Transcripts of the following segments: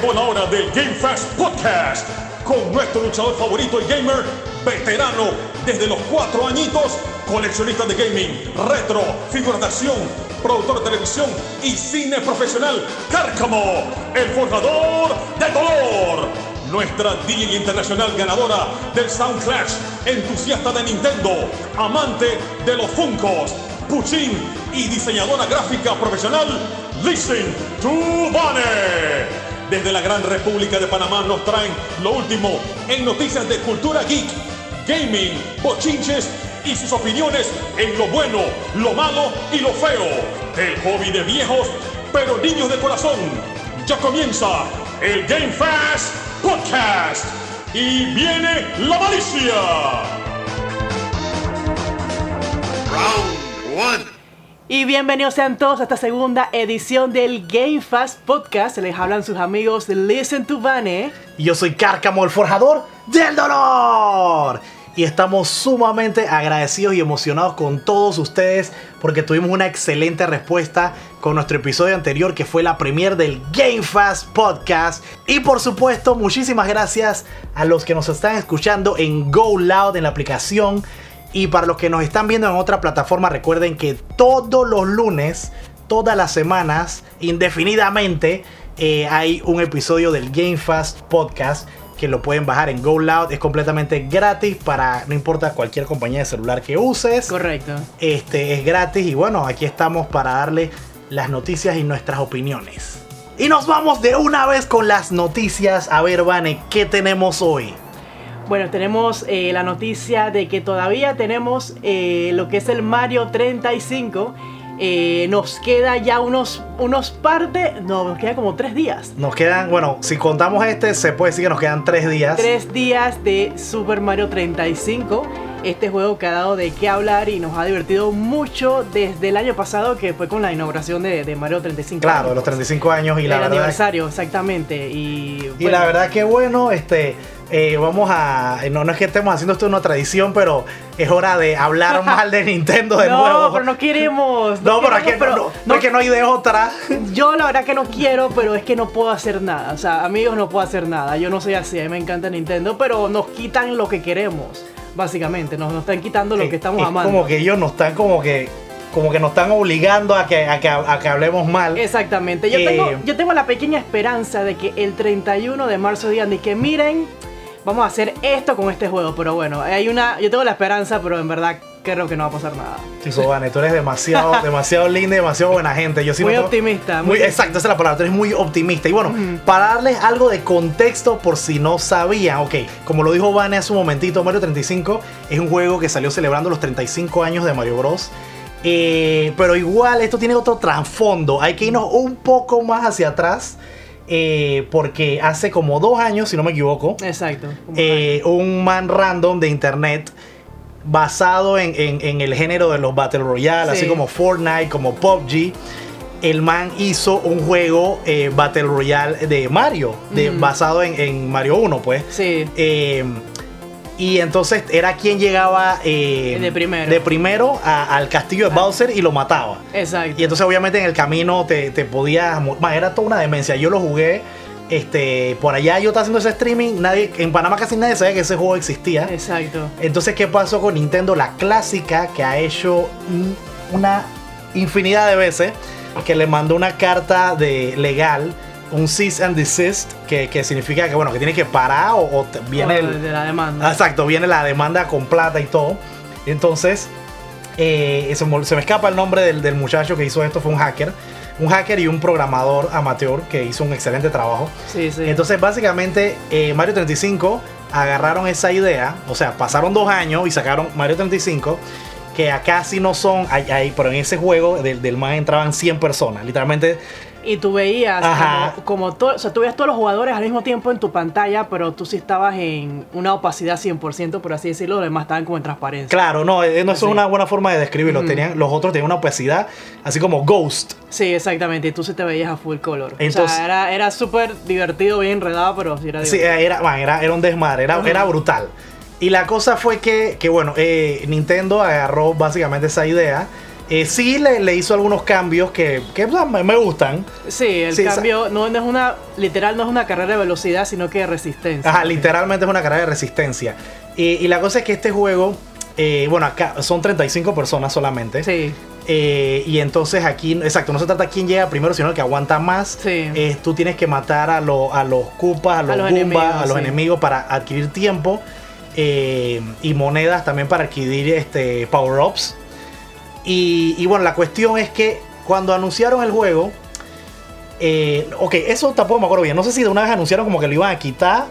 Llegó la hora del Game Fast Podcast con nuestro luchador favorito y gamer, veterano desde los cuatro añitos, coleccionista de gaming, retro, acción, productor de televisión y cine profesional, Cárcamo, el forjador de dolor. Nuestra DJ internacional ganadora del Sound Clash, entusiasta de Nintendo, amante de los Funkos, Puchín y diseñadora gráfica profesional, Listen to Bane. Desde la Gran República de Panamá nos traen lo último en noticias de cultura geek, gaming, bochinches y sus opiniones en lo bueno, lo malo y lo feo. El hobby de viejos, pero niños de corazón. Ya comienza el Game Fast Podcast. Y viene la malicia. Round one. Y bienvenidos sean todos a esta segunda edición del Game Fast Podcast. Se les hablan sus amigos Listen to Vane. Y yo soy Cárcamo, el forjador del dolor. Y estamos sumamente agradecidos y emocionados con todos ustedes porque tuvimos una excelente respuesta con nuestro episodio anterior que fue la premier del Game Fast Podcast. Y por supuesto, muchísimas gracias a los que nos están escuchando en Go Loud en la aplicación y para los que nos están viendo en otra plataforma, recuerden que todos los lunes, todas las semanas, indefinidamente, eh, hay un episodio del Game Fast Podcast que lo pueden bajar en Go Loud. Es completamente gratis para, no importa cualquier compañía de celular que uses. Correcto. Este es gratis y bueno, aquí estamos para darle las noticias y nuestras opiniones. Y nos vamos de una vez con las noticias. A ver, Vane, ¿qué tenemos hoy? Bueno, tenemos eh, la noticia de que todavía tenemos eh, lo que es el Mario 35. Eh, nos queda ya unos, unos parte, no, nos queda como tres días. Nos quedan, bueno, si contamos este, se puede decir que nos quedan tres días. Tres días de Super Mario 35. Este juego que ha dado de qué hablar y nos ha divertido mucho desde el año pasado, que fue con la inauguración de, de Mario 35. Claro, los 35 años y la el verdad. aniversario, exactamente. Y, la verdad que bueno, este, eh, vamos a, no, no es que estemos haciendo esto una tradición, pero es hora de hablar mal de Nintendo de no, nuevo. pero no queremos. No, pero es que queremos, no, no, no es que no hay de otra. Yo la verdad que no quiero, pero es que no puedo hacer nada. O sea, amigos, no puedo hacer nada. Yo no soy así, a mí me encanta Nintendo, pero nos quitan lo que queremos. Básicamente, nos, nos están quitando lo que estamos es amando. como que ellos nos están como que, como que nos están obligando a que, a que, a que hablemos mal. Exactamente. Yo, Eh, tengo, yo tengo la pequeña esperanza de que el 31 de marzo digan de que miren, vamos a hacer esto con este juego. Pero bueno, hay una. Yo tengo la esperanza, pero en verdad creo que no va a pasar nada. Chico, Vane, tú eres demasiado, demasiado linda y demasiado buena gente. Yo sí Muy optimista, Muy, muy exacto, esa es la palabra. Tú eres muy optimista. Y bueno, para darles algo de contexto por si no sabían, ok, como lo dijo Vane hace un momentito, Mario 35 es un juego que salió celebrando los 35 años de Mario Bros. Eh, pero igual esto tiene otro trasfondo. Hay que irnos un poco más hacia atrás. eh, porque hace como dos años, si no me equivoco, Exacto. Eh, un man random de internet basado en, en- en el género de los Battle Royale, Sí. así como Fortnite, como PUBG. El man hizo un juego eh, Battle Royale de Mario, de, basado en, en Mario 1, pues. Sí. Eh, y entonces era quien llegaba eh, De primero. de primero a- al castillo de Ah. Bowser y lo mataba. Exacto. Y entonces obviamente en el camino te, te podías... Man, era toda una demencia. Yo lo jugué este, por allá, yo estaba haciendo ese streaming. Nadie, en Panamá casi nadie sabía que ese juego existía. Exacto. Entonces, ¿qué pasó con Nintendo? La clásica que ha hecho una infinidad de veces, que le mandó una carta de legal, un cease and desist, que, que significa que, bueno, que tiene que parar o, o te- viene el, de la demanda. Exacto, viene la demanda con plata y todo. Entonces, eh, se, me, se me escapa el nombre del, del muchacho que hizo esto, fue un hacker. Un hacker y un programador amateur que hizo un excelente trabajo. Sí, sí. Entonces, básicamente, eh, Mario 35 agarraron esa idea, o sea, pasaron dos años y sacaron Mario 35, que acá sí no son, hay, hay- pero en ese juego del, del man entraban 100 personas, literalmente. Y tú veías Ajá. como, como to- o sea, tú veías todos los jugadores al mismo tiempo en tu pantalla, pero tú sí estabas en una opacidad 100%, por así decirlo, los demás estaban como en transparencia. Claro, no, eh, no es Sí. una buena forma de describirlo. Ujú. Tenían, los otros tenían una opacidad, así como Ghost. Sí, exactamente, y tú sí te veías a full color. Entonces- o sea, era, era súper divertido, bien enredado, pero sí era Sí, divertido. era, man, era, era un desmadre, era, era brutal. Y la cosa fue que, que bueno, eh, Nintendo agarró básicamente esa idea Eh, sí le, le hizo algunos cambios que, que, sea, me, gustan. Sí, el Sí, cambio no, no es una, literal no es una carrera de velocidad, sino que de resistencia. Ajá, literalmente es una carrera de resistencia. Y, y la cosa es que este juego, eh, bueno, acá son 35 personas solamente. Sí, Eh, y entonces aquí, exacto, no se trata de quién llega primero, sino el que aguanta más. Sí. Eh, tú tienes que matar a, lo- a los Koopas, a los, los Goombas, enemigos, a los sí. enemigos para adquirir tiempo. Eh, y monedas también para adquirir este, power-ups. Y, y bueno, la cuestión es que cuando anunciaron el juego, eh, ok, eso tampoco me acuerdo bien. No sé si de una vez anunciaron como que lo iban a quitar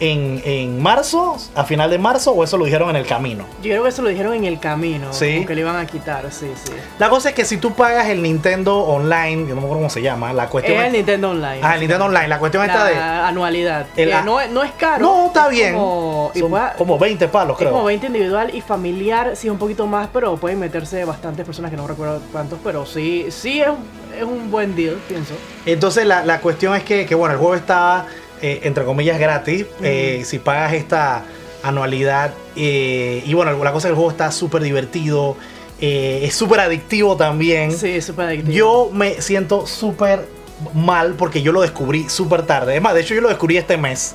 en, en marzo, a final de marzo, o eso lo dijeron en el camino. yo creo que eso lo dijeron en el camino, Sí. que le iban a quitar, sí, sí. La cosa es que si tú pagas el Nintendo Online, yo no me acuerdo cómo se llama, la cuestión Es el Nintendo Online. Ah, el Nintendo Online, la cuestión la está de. anualidad. El Eh, no, es- no es caro. No, está es bien. Como, Son como 20 palos, es creo. como 20 individual y familiar, sí, un poquito más, pero pueden meterse bastantes personas que no recuerdo cuántos, pero sí, sí es, un- es un buen deal, pienso. Entonces la, la cuestión es que, que, bueno, el juego está, eh, entre comillas, gratis. eh, si pagas esta anualidad. eh, y bueno, la cosa es que el juego está súper divertido. es súper adictivo también. Sí, es súper adictivo. Yo me siento súper mal porque yo lo descubrí súper tarde. Es más, de hecho yo lo descubrí este mes.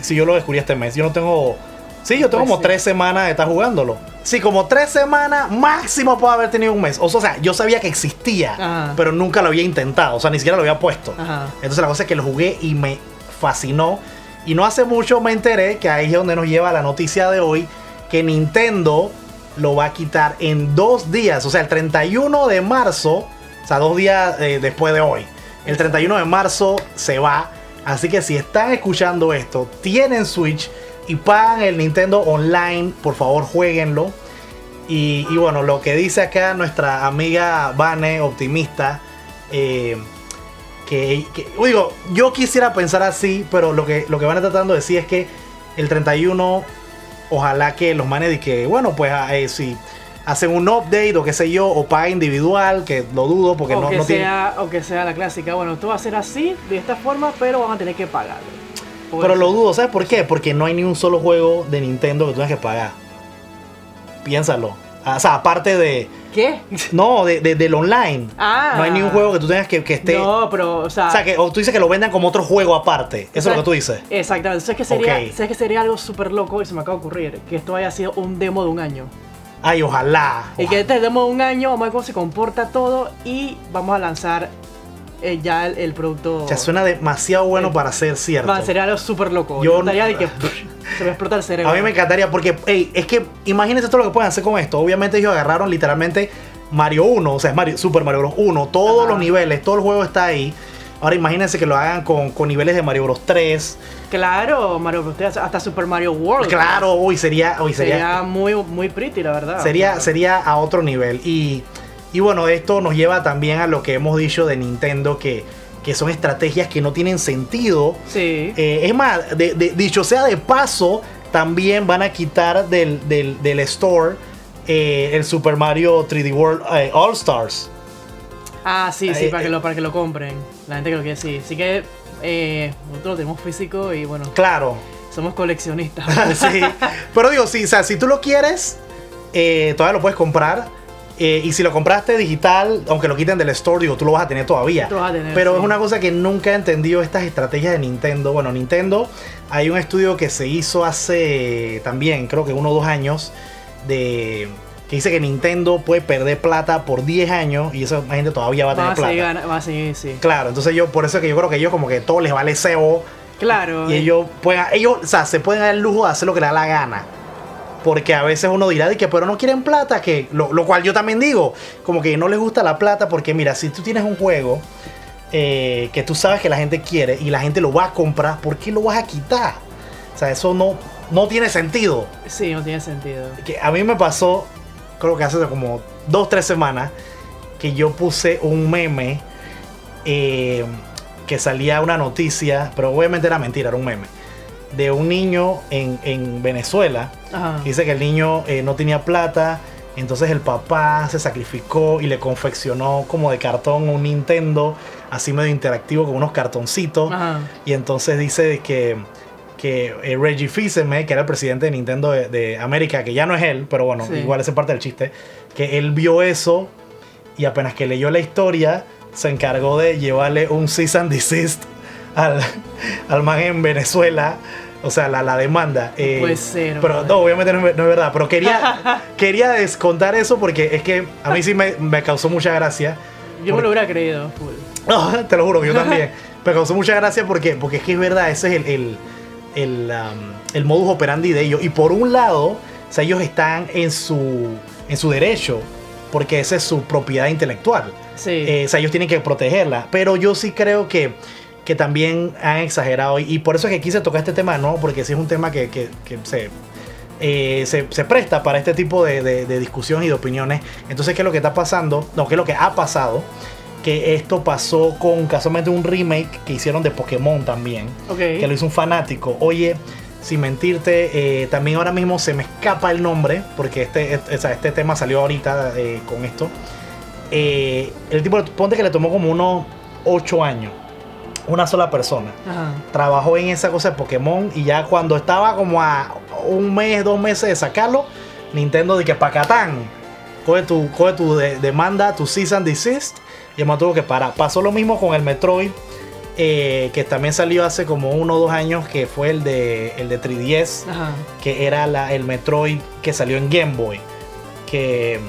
Sí, yo lo descubrí este mes. Yo no tengo... Sí, yo tengo Pues como sí. tres semanas de estar jugándolo. Sí, como tres semanas máximo puedo haber tenido un mes. O sea, yo sabía que existía, Ajá. pero nunca lo había intentado. O sea, ni siquiera lo había puesto. Ajá. Entonces la cosa es que lo jugué y me fascinó. Y no hace mucho me enteré que ahí es donde nos lleva la noticia de hoy, que Nintendo lo va a quitar en dos días, o sea, el 31 de marzo, o sea, dos días eh, después de hoy. El 31 de marzo se va. Así que si están escuchando esto, tienen Switch y pagan el Nintendo Online, por favor jueguenlo. Y, bueno, lo que dice acá nuestra amiga Vane, optimista, eh, que, que- digo, yo quisiera pensar así, pero lo que, lo que van a tratando de decir es que el 31, ojalá que los manes y que, bueno, pues ah, eh, si hacen un update o qué sé yo, o paga individual, que lo dudo porque o, no, que no tiene... sea, o que sea la clásica, bueno, esto va a ser así, de esta forma, pero van a tener que pagar. Pero eso. lo dudo, ¿sabes por qué? Porque no hay ni un solo juego de Nintendo que tú tengas que pagar. Piénsalo. Ah, O sea, aparte de... ¿Qué? No, de, de- del online. Ah. No hay ni un juego que tú tengas que, que esté... No, pero, o sea... O sea, que o tú dices que lo vendan como otro juego aparte. Eso es lo que tú dices. Exactamente. ¿Sabes que sería, Ok. ¿sabes que sería algo súper loco y se me acaba de ocurrir? Que esto haya sido un demo de un año. Ay, ojalá. Y que este demo de un año, vamos a ver cómo se comporta todo y vamos a lanzar eh, ya el, el producto. O sea, suena demasiado bueno para ser cierto. Va, sería algo súper loco. Yo estaría de que se me explota el cerebro. A mí me encantaría porque, hey, es que imagínense todo lo que pueden hacer con esto. Obviamente ellos agarraron literalmente Mario 1, o sea, es Mario, Super Mario Bros. 1, todos Ajá. los niveles, todo el juego está ahí. Ahora imagínense que lo hagan con, con niveles de Mario Bros. 3. Claro, Mario Bros. hasta Super Mario World. Claro, uy, sería, Sería, sería, muy, muy pretty, la verdad. sería, Claro. sería a otro nivel. Y, y bueno, esto nos lleva también a lo que hemos dicho de Nintendo, que, que son estrategias que no tienen sentido. Sí. Eh, es más, de- de- dicho sea de paso, también van a quitar del, del- del store eh, el Super Mario 3D World eh, All Stars. Ah, sí, sí, para, que lo, para que lo compren. La gente creo que sí. Así que nosotros lo tenemos físico y bueno, Claro, somos coleccionistas. sí. Pero digo, sí, o sea, si tú lo quieres, todavía lo puedes comprar. Eh, y si lo compraste digital, aunque lo quiten del store, digo, tú lo vas a tener todavía. A tener, Pero sí. es una cosa que nunca he entendido estas estrategias de Nintendo. Bueno, Nintendo, hay un estudio que se hizo hace también, creo que uno o dos años, de que dice que Nintendo puede perder plata por 10 años y esa gente todavía va a tener Va a seguir, plata. va a seguir, sí. Claro, entonces yo, por eso es que yo creo que ellos como que todo les vale cebo Claro. y eh, ellos pueden, ellos, o sea, se pueden dar el lujo de hacer lo que les da la gana. Porque a veces uno dirá de que, pero no quieren plata, que lo, lo cual yo también digo, como que no les gusta la plata, porque mira, si tú tienes un juego eh, que tú sabes que la gente quiere y la gente lo va a comprar, ¿por qué lo vas a quitar? O sea, eso no, no tiene sentido. Sí, no tiene sentido. Que a mí me pasó, creo que hace como dos, tres semanas, que yo puse un meme eh, que salía una noticia, pero obviamente era mentira, era un meme, de un niño en, en Venezuela. Ajá. Dice que el niño eh, no tenía plata, entonces el papá se sacrificó y le confeccionó como de cartón un Nintendo, así medio interactivo con unos cartoncitos. Ajá. Y entonces dice que, que eh, Reggie Fils-Aimé, que era el presidente de Nintendo de, de América, que ya no es él, pero bueno, Sí. igual esa es parte del chiste, que él vio eso y apenas que leyó la historia, se encargó de llevarle un cease and desist al, al man en Venezuela. O sea, la, la demanda. Eh, puede ser, Pero brother. no, obviamente no, es- no es verdad. Pero quería, quería descontar eso porque es que a mí sí me, me causó mucha gracia. Yo me lo hubiera creído. No, te lo juro que yo también. Me causó mucha gracia porque, porque es que es verdad, ese es el, el, el, um, el modus operandi de ellos. Y por un lado, o sea, ellos están en su, en su derecho porque esa es su propiedad intelectual. Sí. Eh, o sea, ellos tienen que protegerla. Pero yo sí creo que, que también han exagerado. Y, y por eso es que quise tocar este tema, ¿no? Porque sí es un tema que, que- que se, eh, se, se presta para este tipo de, de, de discusión y de opiniones. Entonces, ¿qué es lo que está pasando? No, ¿qué es lo que ha pasado? Que esto pasó con casualmente un remake que hicieron de Pokémon también. Que lo hizo un fanático. Oye, sin mentirte, eh, también ahora mismo se me escapa el nombre, porque este, este, este tema salió ahorita eh, con esto. Eh, el tipo, ponte que le tomó como unos 8 años. Una sola persona. Ajá. Trabajó en esa cosa de Pokémon y ya cuando estaba como a un mes, dos meses de sacarlo, Nintendo de que pacatán. Coge tu, coge tu de- demanda, tu cease and desist. Y además tuvo que parar. Pasó lo mismo con el Metroid. eh, que también salió hace como uno o dos años. Que fue el de, el de 3DS. Ajá. Que era la, el Metroid que salió en Game Boy. Que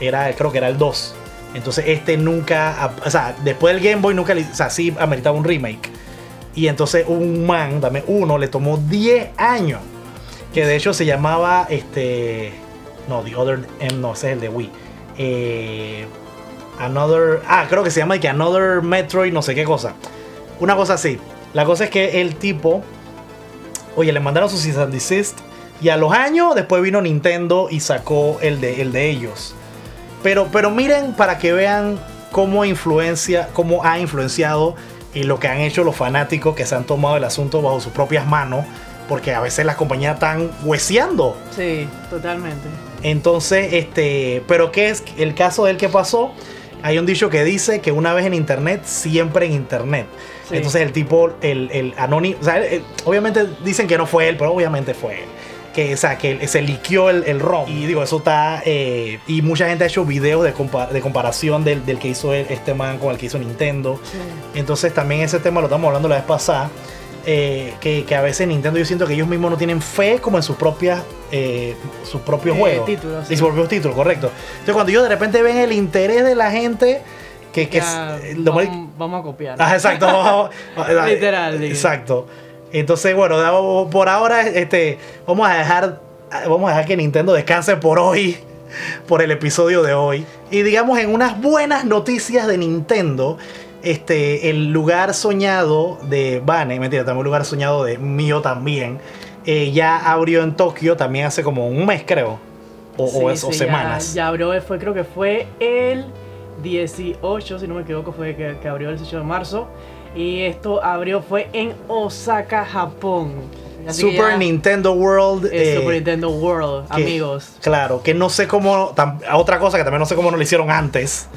era, creo que era el 2. Entonces este nunca, o sea, después del Game Boy nunca, o sea, sí ameritaba un remake. Y entonces un man, también uno, le tomó 10 años. Que de hecho se llamaba, este, no, The Other, M, no, ese es el de Wii. Eh, another, ah, creo que se llama que Another Metroid, no sé qué cosa. Una cosa así. La cosa es que el tipo, oye, le mandaron su cease and desist. Y a los años después vino Nintendo y sacó el de, el de ellos. Pero, pero miren para que vean cómo influencia, cómo ha influenciado y lo que han hecho los fanáticos que se han tomado el asunto bajo sus propias manos. Porque a veces las compañías están hueseando. Sí, totalmente. Entonces, este, pero ¿qué es el caso del que pasó? Hay un dicho que dice que una vez en internet, siempre en internet. Sí. Entonces el tipo, el, el anónimo, o sea, obviamente dicen que no fue él, pero obviamente fue él. Que, o sea, que se liqueó el, el ROM. Y digo, eso está. eh, y mucha gente ha hecho videos de, compa- de comparación del, del que hizo el- este man con el que hizo Nintendo. Sí. Entonces también ese tema lo estamos hablando la vez pasada. eh, que, que a veces Nintendo yo siento que ellos mismos no tienen fe como en sus propias eh, sus propios Eh, juegos títulos, sí. y sus propios títulos correcto entonces cuando ellos de repente ven el interés de la gente que, que Ya, es- más- vamos, vamos a copiar. Ah, exacto vamos- Literal, digo. exacto entonces bueno por ahora este vamos a dejar vamos a dejar que Nintendo descanse por hoy por el episodio de hoy. Y digamos en unas buenas noticias de Nintendo, este, el lugar soñado de Bane, mentira, también un lugar soñado de mío también, eh, ya abrió en Tokio también hace como un mes creo, o, Sí, o es- o sí, ya- semanas. Ya, abrió, fue, creo que fue el 18, si no me equivoco, fue que, que abrió el 18 de marzo. Y esto abrió fue en Osaka, Japón. Así Super ya Nintendo World. es eh, Super Nintendo World, que- amigos. Claro, que no sé cómo, tam- otra cosa que también no sé cómo no lo hicieron antes.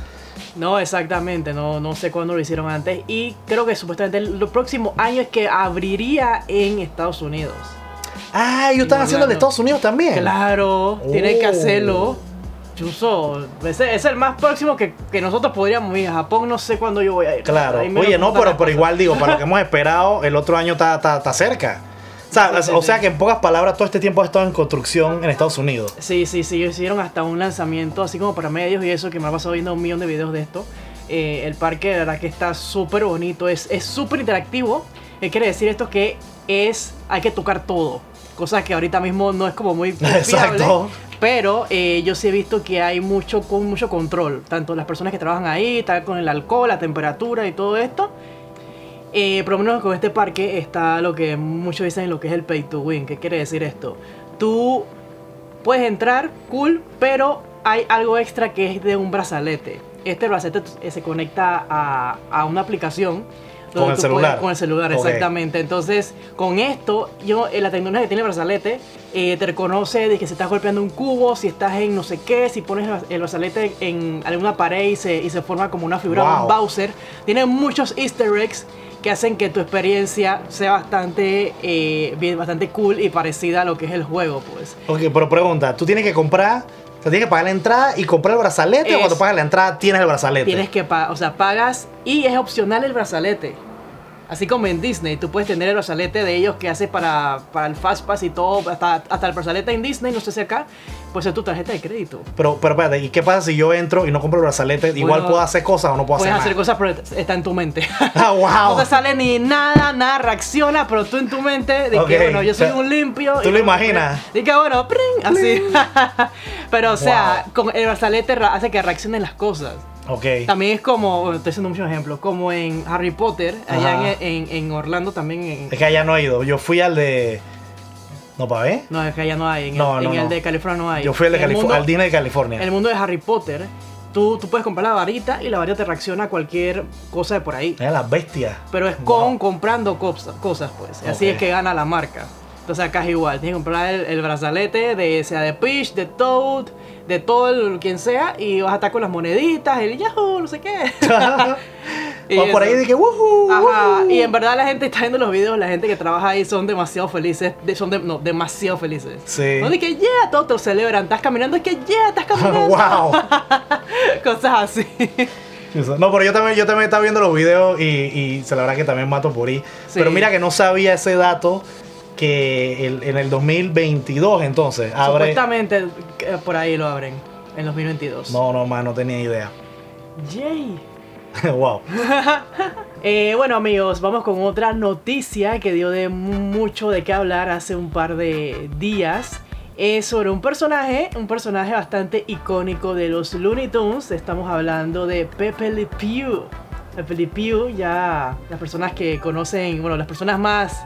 No, exactamente, no, no sé cuándo lo hicieron antes. Y creo que supuestamente el, el próximo año es que abriría en Estados Unidos. Ah, ellos están haciendo hablando. Estados Unidos también. Claro, tienen que Oh. hacerlo. Chuso, ese es el más próximo que, que nosotros podríamos ir. A Japón no sé cuándo yo voy a ir. Claro. Oye, no, pero, pero igual digo, para lo que hemos esperado, el otro año está, cerca. O sea, Sí, sí, o sí. sea que en pocas palabras, todo este tiempo ha estado en construcción en Estados Unidos. Sí, sí, sí, ellos hicieron hasta un lanzamiento así como para medios y eso, que me ha pasado viendo un millón de videos de esto. Eh, el parque, de verdad que está súper bonito, es es súper interactivo. ¿Qué quiere decir esto? Que es, hay que tocar todo. Cosa que ahorita mismo no es como muy confiable. Exacto. Pero eh, yo sí he visto que hay mucho, con mucho control. Tanto las personas que trabajan ahí, tal con el alcohol, la temperatura y todo esto. Eh, por lo menos con este parque está lo que muchos dicen lo que es el pay to win. ¿Qué quiere decir esto? Tú puedes entrar, cool, pero hay algo extra que es de un brazalete. Este brazalete se conecta a, a una aplicación. Con donde el celular. puedes- con el celular, exactamente. Entonces, con esto, yo, eh, la tecnología que tiene el brazalete eh, te reconoce de que si estás golpeando un cubo, si estás en no sé qué, si pones el bra- el brazalete en alguna pared y se, y se forma como una figura un. Bowser. Tiene muchos easter eggs que hacen que tu experiencia sea bastante, eh, bastante cool y parecida a lo que es el juego, pues. Ok, pero pregunta, tú tienes que comprar, o sea, tienes que pagar la entrada y comprar el brazalete. O Es- cuando pagas la entrada tienes el brazalete. Tienes que pagar, o sea, pagas y es opcional el brazalete. Así como en Disney, tú puedes tener el brazalete de ellos que hace para, para el Fastpass y todo, hasta, hasta el brazalete en Disney, no sé si acá, puede ser tu tarjeta de crédito. Pero, pero espérate, ¿y qué pasa si yo entro y no compro el brazalete? Igual Bueno, puedo hacer cosas o no puedo Puedes hacer, hacer nada? cosas, pero está en tu mente. Ah, wow. No te sale ni nada, nada reacciona, pero tú en tu mente de Ok, que, bueno, yo soy un limpio. ¿tú y lo imaginas? Y que, bueno, pring, así. pero, o sea, con el brazalete ra- hace que reaccionen las cosas. Ok. También es como, bueno, estoy haciendo muchos ejemplos, como en Harry Potter, allá en, en- en Orlando también. En, Es que allá no he ido. Yo fui al de. ¿No para ver? no, es que allá no hay. En, No, el, no, en el no. de California no hay. Yo fui al, de En el Calif- mundo- al Disney de California. El mundo de Harry Potter, tú, tú puedes comprar la varita y la varita te reacciona a cualquier cosa de por ahí. Mira las bestias. Pero es con Wow. comprando cosas, cosas pues. Así Ok. es que gana la marca. Entonces acá es igual. Tienes que comprar el, el brazalete de sea de Peach, de Toad, de todo el quien sea. Y vas a estar con las moneditas, el Yahoo, no sé qué. Y O por ahí eso. que ¡Woohoo! Ajá, woohoo". y en verdad la gente está viendo los videos, la gente que trabaja ahí son demasiado felices, son de- no, demasiado felices. Sí. No que yeah, todos te lo celebran, estás caminando, es que yeah, estás caminando. ¡Wow! Cosas así. No, pero yo también, yo también estaba viendo los videos y, y se la verdad que también mato por ahí. Sí. Pero mira que no sabía ese dato que el- en el 2022 entonces abre... Supuestamente eh, por ahí lo abren, en 2022. No, no, más no tenía idea. Yay. wow. Eh, bueno amigos, vamos con otra noticia que dio de mucho de qué hablar hace un par de días. Es sobre un personaje, un personaje bastante icónico de los Looney Tunes. Estamos hablando de Pepe Le Pew. Pepe Le Pew, ya las personas que conocen, bueno, las personas más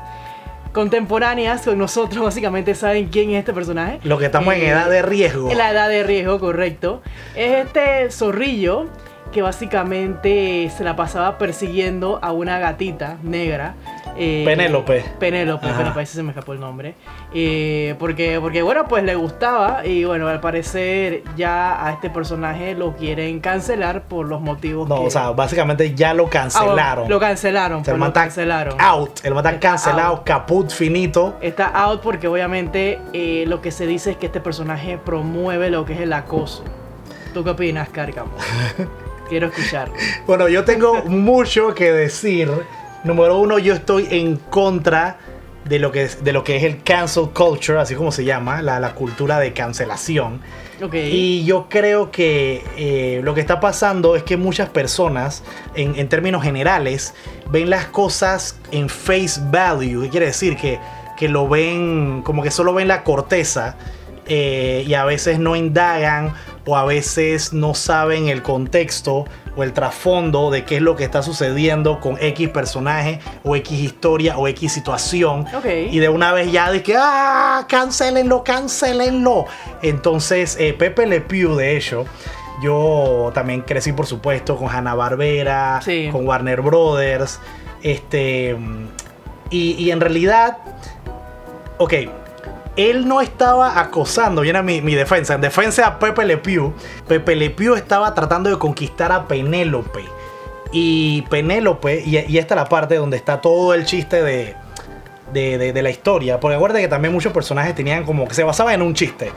contemporáneas con nosotros básicamente saben quién es este personaje. Lo que estamos en Eh, edad de riesgo. en la edad de riesgo, correcto. Es este zorrillo que básicamente se la pasaba persiguiendo a una gatita negra. Eh, Penélope. Penélope, Ajá. Penélope, ese se me escapó el nombre. Eh, porque, porque, bueno, pues le gustaba y bueno, al parecer ya a este personaje lo quieren cancelar por los motivos No, que... o sea, básicamente ya lo Ah, cancelaron. lo cancelaron, O sea, pues el lo cancelaron. out. El man Está cancelado, out. caput finito. Está out porque obviamente eh, lo que se dice es que este personaje promueve lo que es el acoso. ¿Tú qué opinas, Cárcamo? Quiero escuchar. Bueno, yo tengo mucho que decir. Número uno, yo estoy en contra de lo que es, de lo que es el cancel culture, así como se llama, la, la cultura de cancelación. Ok. Y yo creo que eh, lo que está pasando es que muchas personas, en, en términos generales, ven las cosas en face value. ¿Qué quiere decir? Que, que lo ven, como que solo ven la corteza eh, y a veces no indagan o a veces no saben el contexto o el trasfondo de qué es lo que está sucediendo con X personaje o X historia o X situación. Ok. Y de una vez ya de que, ah, cancelenlo, cancelenlo. Entonces, eh, Pepe Le Pew, de hecho, yo también crecí, por supuesto, con Hanna Barbera, Sí. con Warner Brothers. Este. Y, y en realidad, ok, él no estaba acosando, viene mi, mi defensa. En defensa a Pepe Le Pew, Pepe Le Pew estaba tratando de conquistar a Penélope. Y Penélope, y, y esta es la parte donde está todo el chiste de, de, de- de la historia. Porque acuérdate que también muchos personajes tenían como que se basaban en un chiste.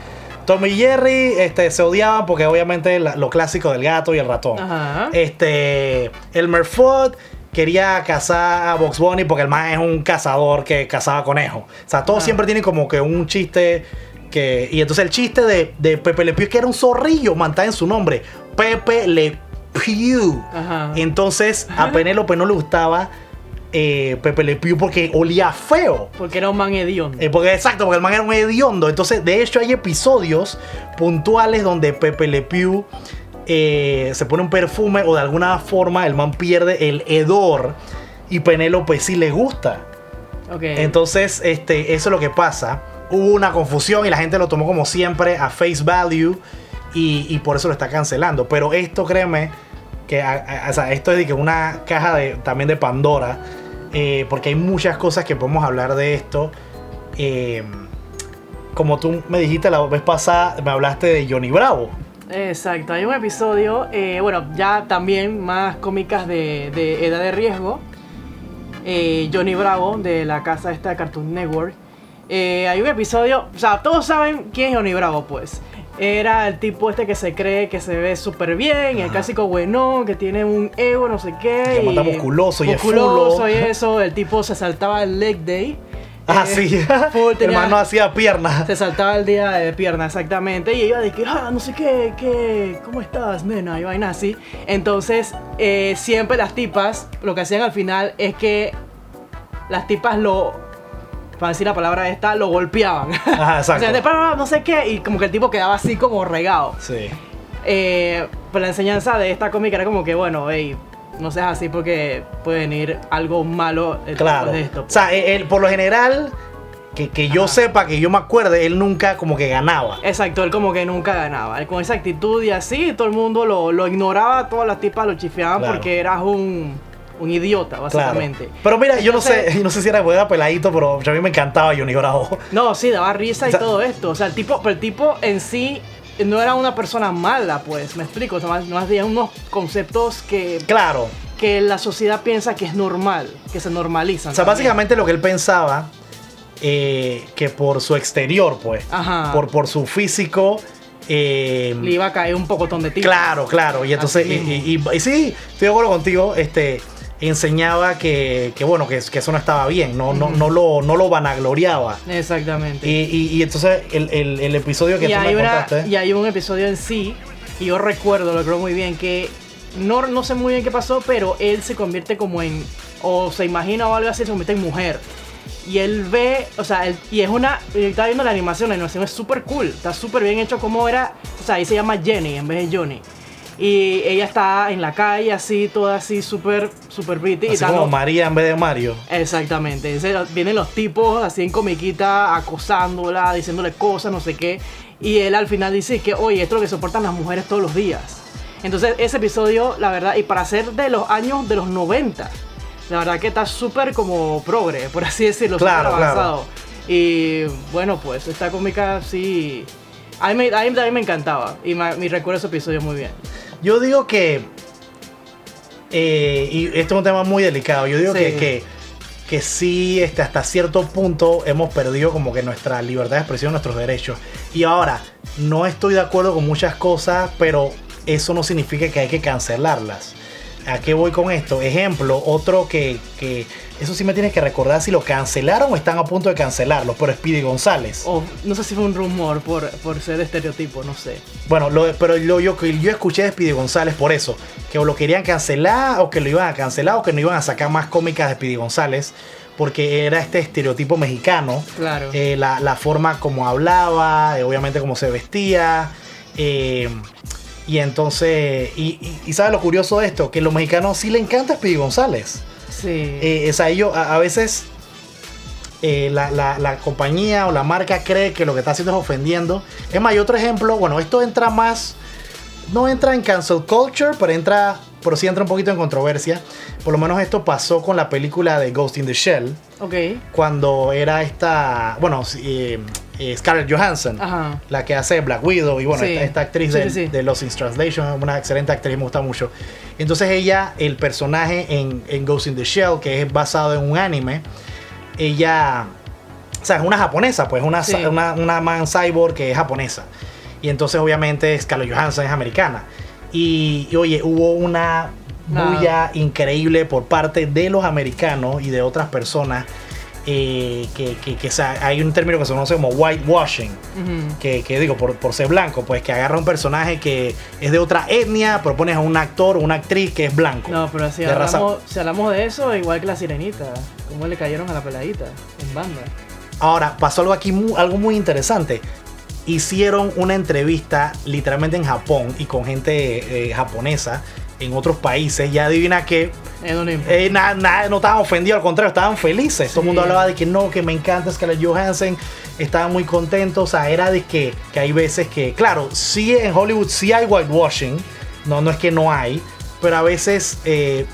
Tom y Jerry este, se odiaban porque obviamente la- lo clásico del gato y el ratón. Ajá. Este, Elmer Fudd quería cazar a Box Bunny porque el man es un cazador que cazaba conejos. O sea, todos Ah. siempre tienen como que un chiste que... Y entonces el chiste de, de Pepe Le Pew es que era un zorrillo, mantén en su nombre. Pepe Le Pew. Ajá. Entonces a Penélope no le gustaba eh, Pepe Le Pew porque olía feo. Porque era un man hediondo. Eh, porque exacto, porque el man era un hediondo. Entonces, de hecho, hay episodios puntuales donde Pepe Le Pew eh, se pone un perfume o de alguna forma el man pierde el hedor y Penélope sí le gusta. ok. Entonces, este, eso es lo que pasa. Hubo una confusión y la gente lo tomó como siempre a face value y, y por eso lo está cancelando. Pero esto, créeme, que a- a- o sea, esto es de que una caja de, también de Pandora, eh, porque hay muchas cosas que podemos hablar de esto. Eh, como tú me dijiste la vez pasada, me hablaste de Johnny Bravo. Exacto, hay un episodio, eh, bueno, ya también más cómicas de, de edad de riesgo. Eh, Johnny Bravo, de la casa esta de Cartoon Network. Eh, hay un episodio, o sea, todos saben quién es Johnny Bravo, pues. era el tipo este que se cree que se ve súper bien, el Ajá. clásico bueno, que tiene un ego, no sé qué. Que manda musculoso y es musculoso y eso. El tipo se saltaba el leg day. Ah, Eh, sí. full, El tenía- hermano hacía piernas. se saltaba el día de pierna, exactamente. Y iba de que, ah, no sé qué, qué, ¿cómo estás, nena? Y vaina así. Entonces, eh, siempre las tipas, lo que hacían al final es que las tipas lo, para decir la palabra esta, lo golpeaban. Ajá, o sea, exacto. de "Pa, no sé qué, y como que el tipo quedaba así como regado. Sí. Eh, pues la enseñanza de esta cómica era como que, bueno, hey, no seas así porque puede venir algo malo eh, Claro. de esto. O sea, él, por lo general, que, que yo Ajá. sepa, que yo me acuerde, él nunca como que ganaba. Exacto, él como que nunca ganaba. Él con esa actitud y así, todo el mundo lo, lo ignoraba, todas las tipas lo chifeaban Claro. porque eras un, un idiota, Claro. básicamente. Pero mira, yo no sé, yo no sé si era, era peladito, pero a mí me encantaba Johnny Bravo. No, sí, daba risa y O sea- todo esto. O sea, el tipo, pero el tipo en sí no era una persona mala, pues, me explico. Más, más bien unos conceptos que, Claro. que la sociedad piensa que es normal, que se normalizan. O sea, también. básicamente lo que él pensaba, eh, que por su exterior, pues, Ajá. por, por su físico, eh, le iba a caer un pocotón de ti. Claro, claro. Y entonces, y, y- y- y sí, estoy de acuerdo contigo. Este enseñaba que, que bueno, que, que eso no estaba bien, no, no, no, lo, no lo vanagloriaba. Exactamente. Y, y- y entonces el, el- el episodio que y tú hay, me una- contaste. y hay un episodio en sí, y yo recuerdo, lo creo muy bien, que no, no sé muy bien qué pasó, pero él se convierte como en, o se imagina o algo así, se convierte en mujer. Y él ve, o sea, él- y es una, y estaba viendo la animación, la animación es súper cool, está súper bien hecho como era, o sea, ahí se llama Jenny en vez de Johnny. Y ella está en la calle así, toda así, súper, súper pretty. Así como María en vez de Mario. Exactamente. Entonces, vienen los tipos así en comiquita acosándola, diciéndole cosas, no sé qué. Y él al final dice que, oye, esto es lo que soportan las mujeres todos los días. Entonces, ese episodio, la verdad, y para ser de los años de los 90, la verdad que está súper como progre, por así decirlo, Claro, claro. avanzado. Y bueno, pues esta cómica sí. A mí, a mí también me encantaba. Y me, me recuerdo ese episodio muy bien. Yo digo que. eh, y esto es un tema muy delicado. Yo digo Sí. que, que, que sí, este, hasta cierto punto hemos perdido como que nuestra libertad de expresión, nuestros derechos. Y ahora, no estoy de acuerdo con muchas cosas, pero eso no significa que hay que cancelarlas. ¿A qué voy con esto? Ejemplo, otro que, que eso sí me tienes que recordar si lo cancelaron o están a punto de cancelarlo, pero Speedy González. O no sé si fue un rumor por, por ser estereotipo, no sé. Bueno, lo- pero lo, yo, yo escuché de Speedy González por eso, que o lo querían cancelar o que lo iban a cancelar o que no iban a sacar más cómicas de Speedy González, porque era este estereotipo mexicano, Claro. eh, la, la forma como hablaba, eh, obviamente cómo se vestía, eh, y entonces, y, y, y ¿sabes lo curioso de esto? Que a los mexicanos sí le encanta Speedy González. sí. Eh, o sea, ellos a, a veces eh, la, la- la compañía o la marca cree que lo que está haciendo es ofendiendo. Es más, hay otro ejemplo, bueno, esto entra más, no entra en cancel culture, pero entra, pero sí entra un poquito en controversia. Por lo menos esto pasó con la película de Ghost in the Shell, ok. cuando era esta, bueno, sí, eh, eh, Scarlett Johansson. Ajá. La que hace Black Widow y bueno, Sí. esta, esta actriz Sí, de, sí, de Lost in Translation, una excelente actriz, me gusta mucho. Entonces ella, el personaje en, en Ghost in the Shell, que es basado en un anime, ella, o sea, es una japonesa, pues una, una, una man cyborg que es japonesa. Y entonces obviamente Scarlett Johansson es americana. Y, y, oye, hubo una bulla increíble por parte de los americanos y de otras personas. Eh, que, que, que, hay un término que se conoce como whitewashing Ujú. que, que digo, por, por ser blanco, pues que agarra un personaje que es de otra etnia, pero pones a un actor o una actriz que es blanco. No, pero si hablamos, si hablamos de eso, igual que la sirenita. ¿Cómo le cayeron a la peladita en banda? Ahora, pasó algo aquí, mu- algo muy interesante. Hicieron una entrevista literalmente en Japón y con gente eh, japonesa en otros países. Y adivina que imp- eh, na- na- no estaban ofendidos, al contrario, estaban felices. Todo el mundo hablaba de que no, que me encanta Scarlett Johansson. Estaban muy contentos. O sea, era de que, que hay veces que, claro, sí en Hollywood sí hay whitewashing. No, no es que no hay. Pero a veces, eh,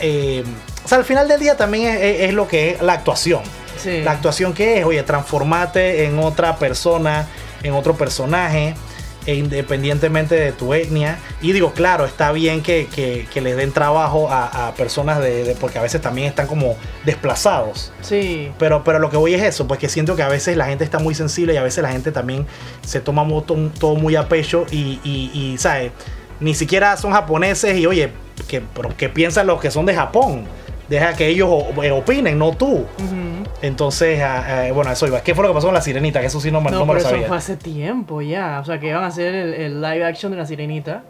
eh, o sea, al final del día también es, es- es lo que es la actuación. sí. La actuación que es, oye, transformarte en otra persona, en otro personaje. E independientemente de tu etnia. Y digo, claro, está bien que, que, que les den trabajo a, a personas de, de- porque a veces también están como desplazados. Sí. Pero, pero lo que voy es eso, pues que siento que a veces la gente está muy sensible y a veces la gente también se toma todo muy a pecho y, y, y, ¿sabes? Ni siquiera son japoneses y oye, que, pero que piensan los que son de Japón. Deja que ellos opinen, no tú. Entonces, ah, eh, bueno, eso iba. ¿Qué fue lo que pasó con la sirenita? Que eso sí no, me- No, no me pero lo eso sabía. fue hace tiempo ya. O sea, que iban a hacer el, el live action de la sirenita.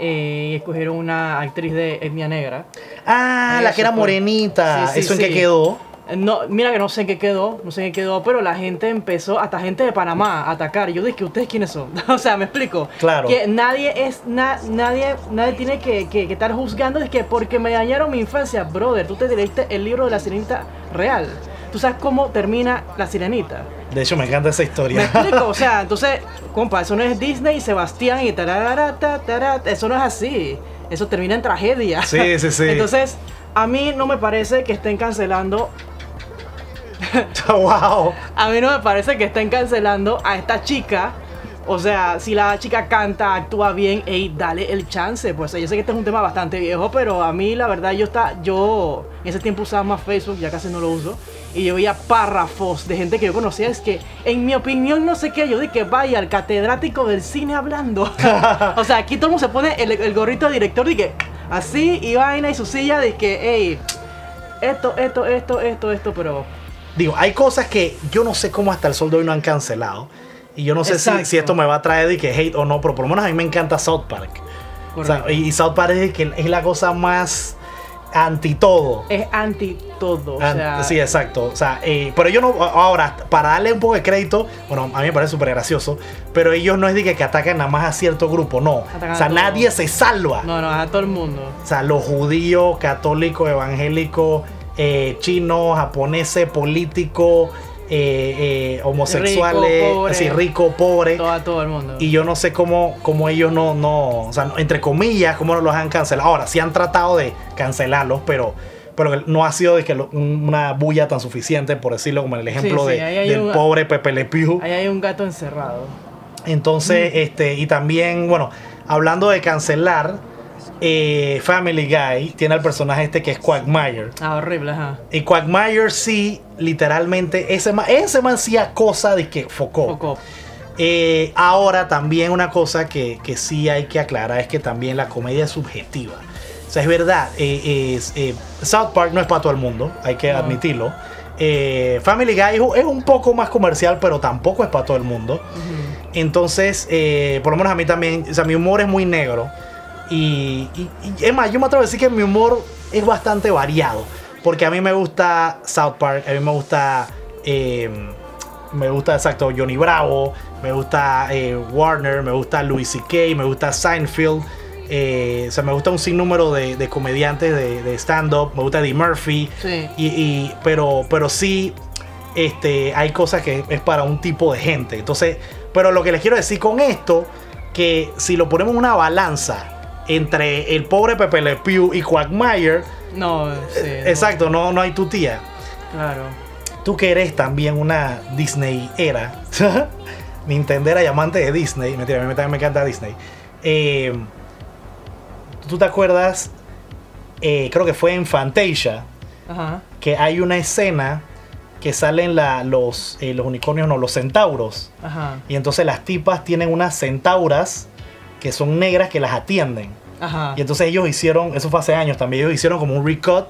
eh, y escogieron una actriz de etnia negra. Ah, la Eso que era fue. morenita. Sí, sí, ¿Eso en sí. qué quedó? No, mira que no sé en qué quedó, no sé en qué quedó, pero la gente empezó, hasta gente de Panamá, a atacar. Yo dije, ¿ustedes quiénes son? o sea, me explico. Claro. Que nadie es, na- nadie, nadie tiene que, que- que estar juzgando de que porque me dañaron mi infancia, brother, tú te leíste el libro de la sirenita real. Tú sabes cómo termina la sirenita. De hecho, me encanta esa Me historia. explico, o sea, entonces, compa, eso no es Disney y Sebastián y tararara, ta, tarara, eso no es así. Eso termina en tragedia. Sí, sí, sí. Entonces, a mí no me parece que estén cancelando wow. A mí no me parece que estén cancelando a esta chica. O sea, si la chica canta, actúa bien, ey, dale el chance. Pues yo sé que este es un tema bastante viejo, pero a mí la verdad yo está, yo en ese tiempo usaba más Facebook, ya casi no lo uso, y yo veía párrafos de gente que yo conocía, es que en mi opinión no sé qué, yo dije, vaya, el catedrático del cine hablando. o sea, aquí todo el mundo se pone el, el gorrito de director, que así y vaina y su silla, de que, hey, esto, esto, esto, esto, esto, pero Digo, hay cosas que yo no sé cómo hasta el sol de hoy no han cancelado. Y yo no sé si, si esto me va a traer de que hate o no, pero por lo menos a mí me encanta South Park. O sea, correcto. y South Park es, que es la cosa más anti todo. es anti todo. O An- sea, sí, exacto. O sea, eh, pero yo no. Ahora, para darle un poco de crédito, bueno, a mí me parece súper gracioso, pero ellos no es de que, que atacan nada más a cierto grupo, no. Atacan o sea, nadie se salva. No, no, a todo el mundo. O sea, los judíos, católicos, evangélicos, eh, chinos, japoneses, políticos, eh, eh, homosexuales, Rico, pobre. así rico, pobre. Todo, a todo el mundo. Y yo no sé cómo, cómo ellos no, no, o sea, entre comillas, cómo no los han cancelado. Ahora, sí han tratado de cancelarlos, pero, pero no ha sido de que lo- una bulla tan suficiente, por decirlo, como en el ejemplo sí, de- del un- pobre Pepe Le Pew. Ahí hay un gato encerrado. Entonces, Mm. este, y también, bueno, hablando de cancelar, eh, Family Guy tiene al personaje este que es Quagmire. Ah, horrible, ajá. Y Quagmire sí, literalmente, ese man, ese man sí acosa de que focó. Eh, ahora también una cosa que, que sí hay que aclarar es que también la comedia es subjetiva. O sea, es verdad, eh, eh, South Park no es para todo el mundo, hay que No. admitirlo. Family Guy es un- poco más comercial, pero tampoco es para todo el mundo. Entonces, por lo menos a mí también, o sea, mi humor es muy negro. Y, y- y es más, yo me atrevo a decir que mi humor es bastante variado. Porque a mí me gusta South Park, a mí me gusta, eh, me gusta, exacto, Johnny Bravo, me gusta eh, Warner, me gusta Louis C.K., me gusta Seinfeld. eh, o sea, me gusta un sinnúmero de, de comediantes de, de stand-up, me gusta Eddie Murphy. Sí. Y, y- pero, pero sí, este, hay cosas que es para un tipo de gente. Entonces, pero lo que les quiero decir con esto, que si lo ponemos en una balanza entre el pobre Pepe Le Pew y Quagmire, No, sí. no, exacto, no, no hay tu tía. Claro. Tú que eres también una Disney era, Nintendera y amante de Disney, mentira, a mí también me encanta Disney. Eh, ¿Tú te acuerdas? Eh, creo que fue en Fantasia Ajá. que hay una escena que salen la- los, eh, los unicornios, no, los centauros. Ajá. Y entonces las tipas tienen unas centauras que son negras que las atienden. Ajá. Y entonces ellos hicieron, eso fue hace años también, ellos hicieron como un recut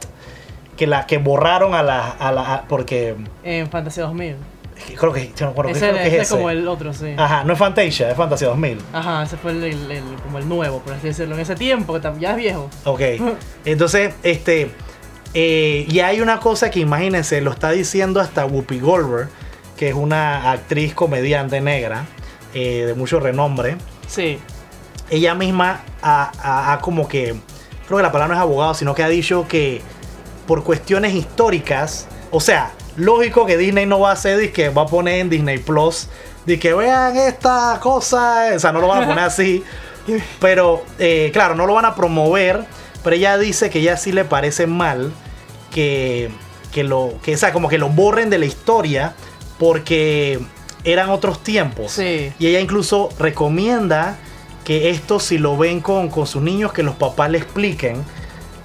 que la que borraron a la, a la a- porque En Fantasía 2000. creo que, yo no recuerdo, ese creo que ese es es ese. como el otro, sí. Ajá, no es Fantasia, es Fantasia 2000. Ajá, ese fue el, el- el- como el nuevo, por así decirlo. En ese tiempo, que ya es viejo. Ok. Entonces, este. eh, y hay una cosa que imagínense, lo está diciendo hasta Whoopi Goldberg, que es una actriz comediante negra eh, de mucho renombre. Sí. Ella misma ha, ha- ha como que. Creo que la palabra no es abogado, sino que ha dicho que por cuestiones históricas. O sea, lógico que Disney no va a hacer que va a poner en Disney Plus. De que vean esta cosa. O sea, no lo van a poner así. Pero, eh, claro, no lo van a promover. Pero ella dice que ya sí le parece mal que, que lo. Que, o sea, como que lo borren de la historia. Porque eran otros tiempos. Sí. Y ella incluso recomienda que esto si lo ven con, con sus niños, que los papás le expliquen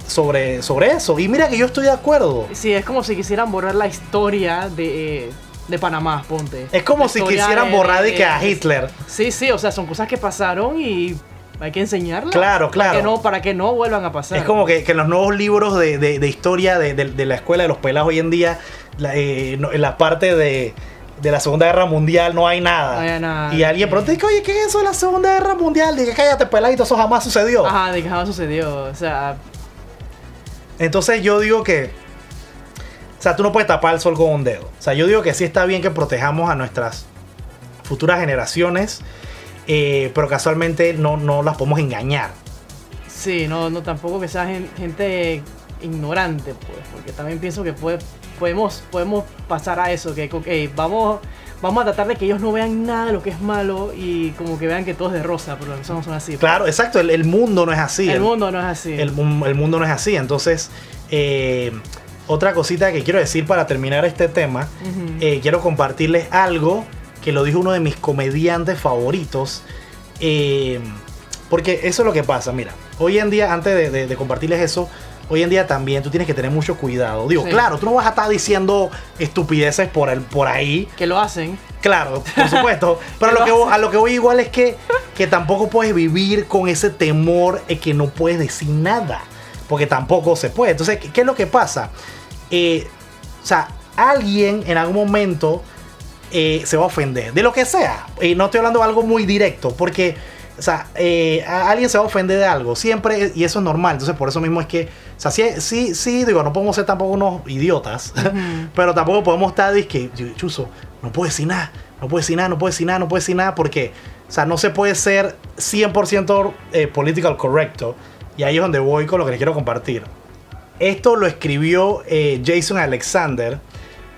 sobre, sobre eso. Y mira que yo estoy de acuerdo. Sí, es como si quisieran borrar la historia de, eh, de Panamá, ponte. Es como La si quisieran borrar de de- que a Hitler. Sí, sí, o sea, son cosas que pasaron y hay que enseñarlas. Claro, Para que claro. no, para que no vuelvan a pasar. Es como que, que en los nuevos libros de, de- de historia de, de- la escuela de los pelados hoy en día, la, eh, la parte de, de la Segunda Guerra Mundial no hay nada. No hay nada. Y alguien pregunta, oye, ¿qué es eso de la Segunda Guerra Mundial? Dije, cállate, peladito, eso jamás sucedió. Ajá, de que jamás sucedió. O sea, Entonces yo digo que, o sea, tú no puedes tapar el sol con un dedo. O sea, yo digo que sí está bien que protejamos a nuestras futuras generaciones, eh, pero casualmente no, no las podemos engañar. sí, no, no tampoco que sea gen- gente ignorante, pues, porque también pienso que puede, podemos, podemos pasar a eso, que ok, vamos, vamos a tratar de que ellos no vean nada de lo que es malo y como que vean que todo es de rosa, pero eso no son así. Claro, exacto, el, el mundo no es así. el mundo no es así. El, el mundo no es así. Entonces, eh, otra cosita que quiero decir para terminar este tema, eh, quiero compartirles algo que lo dijo uno de mis comediantes favoritos. eh, porque eso es lo que pasa, mira, hoy en día, antes de, de- de compartirles eso, hoy en día también tú tienes que tener mucho cuidado. Digo, Sí. claro, tú no vas a estar diciendo estupideces por, el, por ahí, que lo hacen. Claro, por supuesto. Pero a lo, que voy, a lo que voy igual es que, que tampoco puedes vivir con ese temor de que no puedes decir nada. Porque tampoco se puede. Entonces, ¿qué, qué es lo que pasa? Eh, o sea, alguien en algún momento eh, se va a ofender. De lo que sea. Y no estoy hablando de algo muy directo. Porque, o sea, eh, a- alguien se va a ofender de algo. Siempre. Y eso es normal. Entonces, por eso mismo es que. O sea, sí, sí, sí, digo, no podemos ser tampoco unos idiotas. pero tampoco podemos estar, que chuzo, no puedo decir nada. No puedo decir nada, no puedo decir nada, no puedo decir nada. Porque, o sea, no se puede ser 100% eh, political correcto. Y ahí es donde voy con lo que les quiero compartir. Esto lo escribió eh, Jason Alexander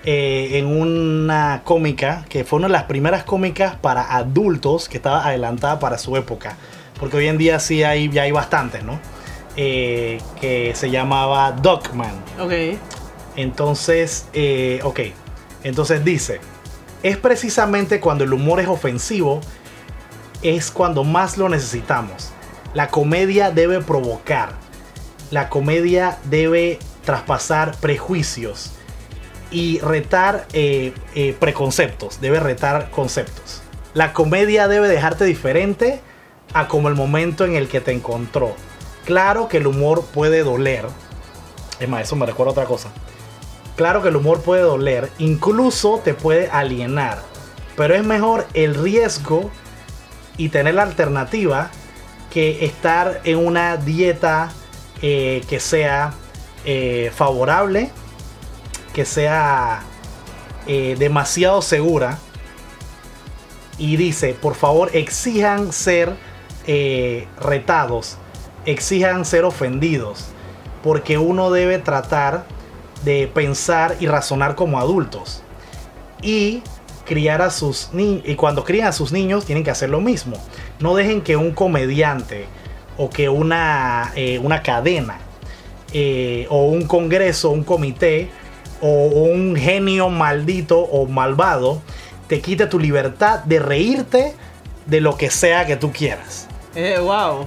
eh, en una cómica que fue una de las primeras cómicas para adultos que estaba adelantada para su época. Porque hoy en día sí hay, ya hay bastantes, ¿no? Eh, que se llamaba Dogman. Ok. Entonces, eh, ok. Entonces dice, es precisamente cuando el humor es ofensivo, es cuando más lo necesitamos. La comedia debe provocar. La comedia debe traspasar prejuicios y retar eh, eh, preconceptos. Debe retar conceptos. La comedia debe dejarte diferente a como el momento en el que te encontró. Claro que el humor puede doler. Es más, eso me recuerda otra cosa. Claro que el humor puede doler, incluso te puede alienar, pero es mejor el riesgo y tener la alternativa que estar en una dieta eh, que sea favorable, que sea eh, demasiado segura. Y dice, por favor, exijan ser eh, retados, exijan ser ofendidos, porque uno debe tratar de pensar y razonar como adultos. Y criar a sus niños. Y cuando crían a sus niños, tienen que hacer lo mismo. No dejen que un comediante o que una, eh, una cadena o un congreso, un comité o un genio maldito o malvado te quite tu libertad de reírte de lo que sea que tú quieras. Eh, wow.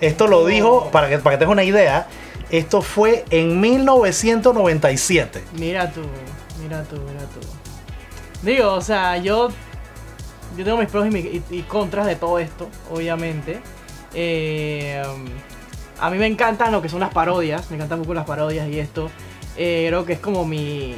Esto lo Oh. dijo, para que, para que tengas una idea, esto fue en 1997. Mira tú, mira tú, mira tú. Digo, o sea, yo. Yo tengo mis pros y, mi- y- y contras de todo esto, obviamente. Eh, a mí me encantan lo que son las parodias, me encantan mucho las parodias y esto. Eh, creo que es como mi.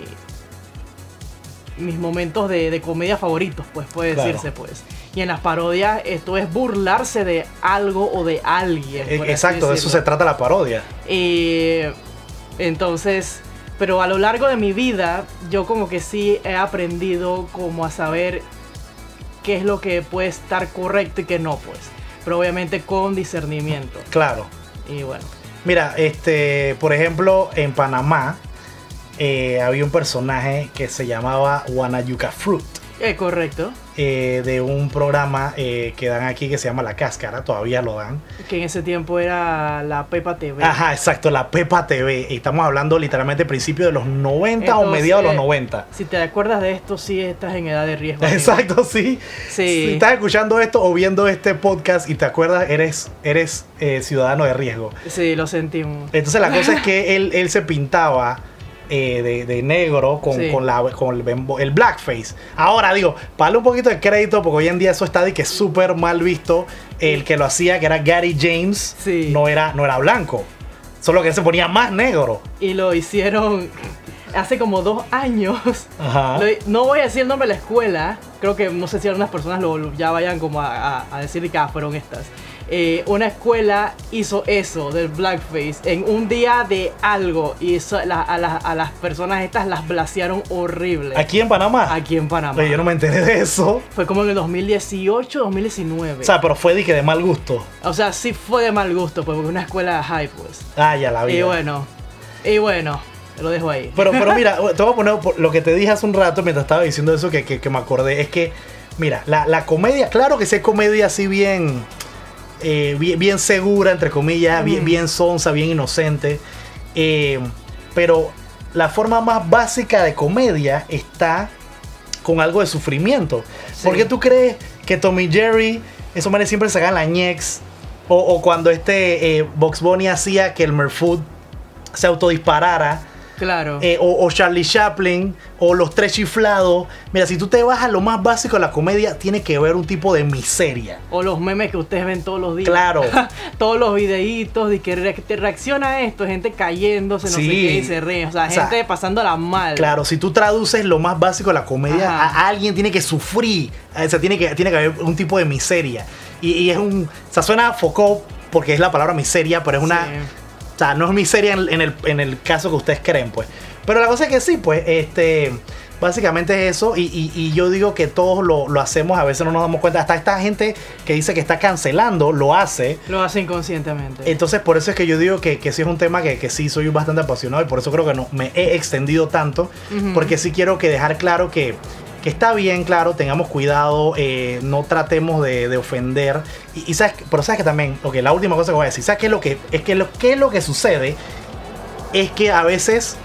Mis momentos de, de comedia favoritos, pues puede Claro. decirse, pues. Y en las parodias, esto es burlarse de algo o de alguien. Así Exacto, de eso se trata la parodia. Eh, entonces, pero a lo largo de mi vida, yo como que sí he aprendido como a saber qué es lo que puede estar correcto y qué no, pues. Pero obviamente con discernimiento. Claro. Y bueno. Mira, este, por ejemplo, en Panamá eh, había un personaje que se llamaba Wanayuka Fruit. Es correcto. eh, de un programa eh, que dan aquí que se llama La Cáscara, todavía lo dan. Que en ese tiempo era la Pepa TV. Ajá, exacto, la Pepa TV. Y estamos hablando literalmente principios de los 90 o mediados de los eh, 90. Si te acuerdas de esto, sí estás en edad de riesgo. Exacto, sí. Sí. Si estás escuchando esto o viendo este podcast y te acuerdas, eres, eres eh, ciudadano de riesgo. Sí, lo sentimos. Entonces la cosa es que él, él se pintaba eh, de, de negro con, Sí. con, la, con el, el blackface. Ahora digo, para un poquito de crédito, porque hoy en día eso está de que es súper mal visto. El que lo hacía, que era Gary James, Sí. no, era, no era blanco. Solo que se ponía más negro. Y lo hicieron hace como dos años. Ajá. No voy a decir el nombre de la escuela. Creo que no sé si algunas personas lo, ya vayan como a, a- a decir que ah, fueron estas. Eh, una escuela hizo eso del blackface en un día de algo y eso, la- a, las- a las personas estas las blasearon horrible Aquí en Panamá. aquí en Panamá. Oye, yo no me enteré de eso. Fue como en el 2018, 2019. O sea, pero fue de que de mal gusto. sí fue de mal gusto, pues, porque una escuela high, pues. Ah, ya la vi. Y bueno, y bueno, lo dejo ahí. Pero, pero mira, te voy a poner lo que te dije hace un rato mientras estaba diciendo eso que, que- que me acordé. Es que, mira, la, la comedia, claro que sí es comedia así bien, eh, bien, bien segura, entre comillas, bien, bien sonsa, bien inocente. eh, pero la forma más básica de comedia está con algo de sufrimiento. Sí. ¿Por qué tú crees que Tommy Jerry, esos manes siempre sacan la ñex? O, o cuando este eh, Box Bunny hacía que el Merfood se autodisparara. Claro. eh, o, o Charlie Chaplin, o los tres chiflados. Mira, si tú te vas a lo más básico de la comedia, tiene que ver un tipo de miseria. O los memes que ustedes ven todos los días. Claro. todos los videitos de que re- te reacciona a esto, gente cayéndose, no sé Sí. qué, y se ríe. O sea, O sea, gente pasándola mal. Claro, si tú traduces lo más básico de la comedia, Ajá. a alguien tiene que sufrir. O sea, tiene que, tiene que haber un tipo de miseria. Y, y es un. O sea, suena foco porque es la palabra miseria, pero es una. Sí. O sea, no es miseria en, en el, en el caso que ustedes creen, pues. Pero la cosa es que sí, pues, este. Básicamente es eso. Y, y- y yo digo que todos lo, lo hacemos, a veces no nos damos cuenta. Hasta esta gente que dice que está cancelando, lo hace. Lo hace inconscientemente. Entonces, por eso es que yo digo que, que sí es un tema que, que sí soy bastante apasionado y por eso creo que no me he extendido tanto. Porque sí quiero que dejar claro que, que está bien, claro, tengamos cuidado, eh, no tratemos de, de ofender. Y, y sabes, que- pero sabes que también, ok, la última cosa que voy a decir, ¿sabes qué es lo que, es que lo, qué es lo que sucede? Es que a veces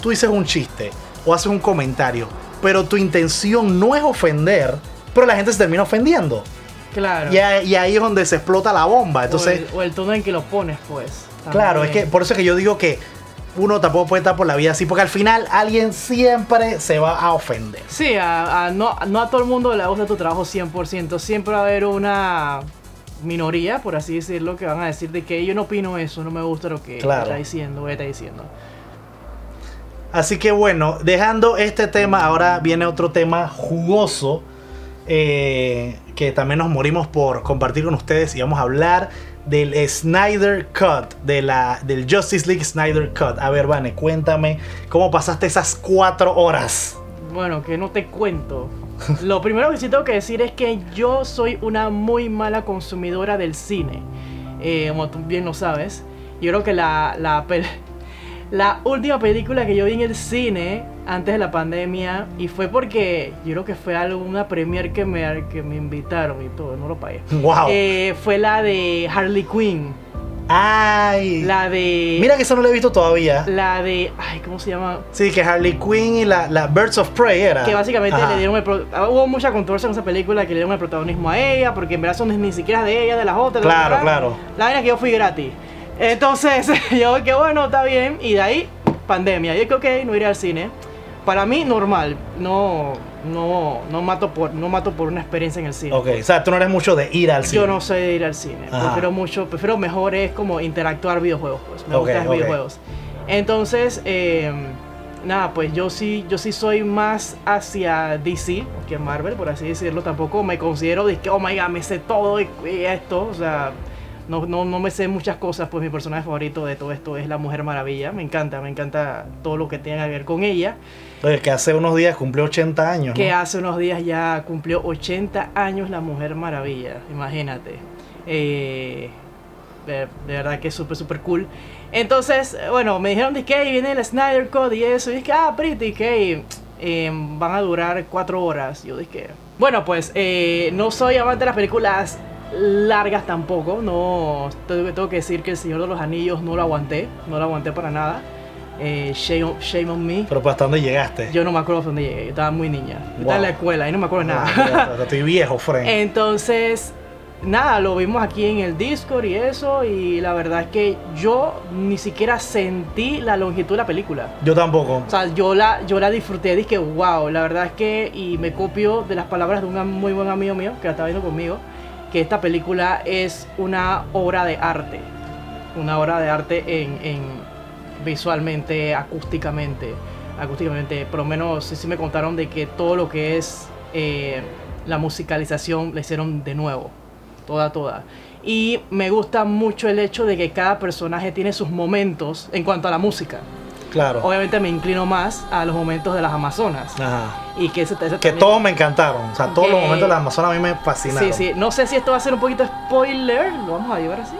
tú dices un chiste o haces un comentario, pero tu intención no es ofender, pero la gente se termina ofendiendo. claro. Y, ahí- y ahí es donde se explota la bomba. Entonces, o, el, o el tono en que lo pones, pues. Claro, es que por eso es que yo digo que uno tampoco puede estar por la vida así, porque al final alguien siempre se va a ofender. Sí, a, a- no, no a todo el mundo le gusta tu trabajo 100%. Siempre va a haber una minoría, por así decirlo, que van a decir de que yo no opino eso, no me gusta lo que Claro. está diciendo, está diciendo. Así que bueno, dejando este tema, ahora viene otro tema jugoso eh, que también nos morimos por compartir con ustedes y vamos a hablar del Snyder Cut, de la, del Justice League Snyder Cut. A ver, Vane, cuéntame cómo pasaste esas cuatro horas. Bueno, que no te cuento. Lo primero que sí tengo que decir es que yo soy una muy mala consumidora del cine. Eh, como tú bien lo sabes. Yo creo que la, la, la última película que yo vi en el cine antes de la pandemia, y fue porque yo creo que fue algo, una premiere que me, que me invitaron y todo, no lo pagué. Wow. Eh, fue la de Harley Quinn. Ay. La de. Mira que eso no lo he visto todavía. La de. Ay, ¿cómo se llama? Sí, que Harley Quinn y la, la Birds of Prey era. Que básicamente Ajá. le dieron el ah, Hubo mucha controversia con esa película que le dieron el protagonismo a ella, porque en verdad son ni siquiera de ella, de las otras. Claro, ¿verdad? claro. La vaina es que yo fui gratis. Entonces, yo que bueno, está bien. Y de ahí, pandemia. Yo que ok, no iré al cine. Para mí, normal. No, no, no mato por, no mato por una experiencia en el cine. Ok, o sea, tú no eres mucho de ir al cine. Yo no soy de ir al cine. Ajá. Prefiero mucho, prefiero mejor es como interactuar videojuegos, pues. Me Ok, gustan los ok. videojuegos. Entonces, eh, nada, pues yo sí, yo sí soy más hacia DC que Marvel, por así decirlo. Tampoco me considero de que, oh my god, me sé todo y, y esto. O sea, no, no, no me sé muchas cosas, pues mi personaje favorito de todo esto es la Mujer Maravilla. Me encanta, me encanta todo lo que tenga que ver con ella. Oye, que hace unos días cumplió 80 años. Que ¿no? hace unos días ya cumplió 80 años la Mujer Maravilla, imagínate. Eh, de, de verdad que es súper, súper cool. Entonces, bueno, me dijeron de que viene el Snyder Code y eso. Y dije, ah, pretty, que eh, van a durar cuatro horas. Yo dije, bueno, pues eh, no soy amante de las películas largas tampoco. No tengo, que decir que El Señor de los Anillos no lo aguanté, no lo aguanté para nada. Eh, shame, on, shame on me. Pero pues hasta dónde llegaste. Yo no me acuerdo dónde llegué, yo estaba muy niña. Yo estaba Wow. en la escuela y no me acuerdo Ah, nada. Estoy viejo, friend. Entonces, nada, lo vimos aquí en el Discord y eso. Y la verdad es que yo ni siquiera sentí la longitud de la película. Yo tampoco. O sea, yo la, yo la disfruté, dije, wow, la verdad es que, y me copio de las palabras de un muy buen amigo mío que la estaba viendo conmigo, que esta película es una obra de arte. Una obra de arte en, en visualmente, acústicamente. Acústicamente, por lo menos sí, sí me contaron de que todo lo que es eh, la musicalización la hicieron de nuevo. Toda, toda. Y me gusta mucho el hecho de que cada personaje tiene sus momentos en cuanto a la música Claro. obviamente me inclino más a los momentos de las Amazonas. Ajá. Y que ese, ese Ah. Que todos me encantaron. O sea, todos los momentos de la Amazonas a mí me fascinaron. Sí, sí. No sé si esto va a ser un poquito spoiler. Lo vamos a llevar así.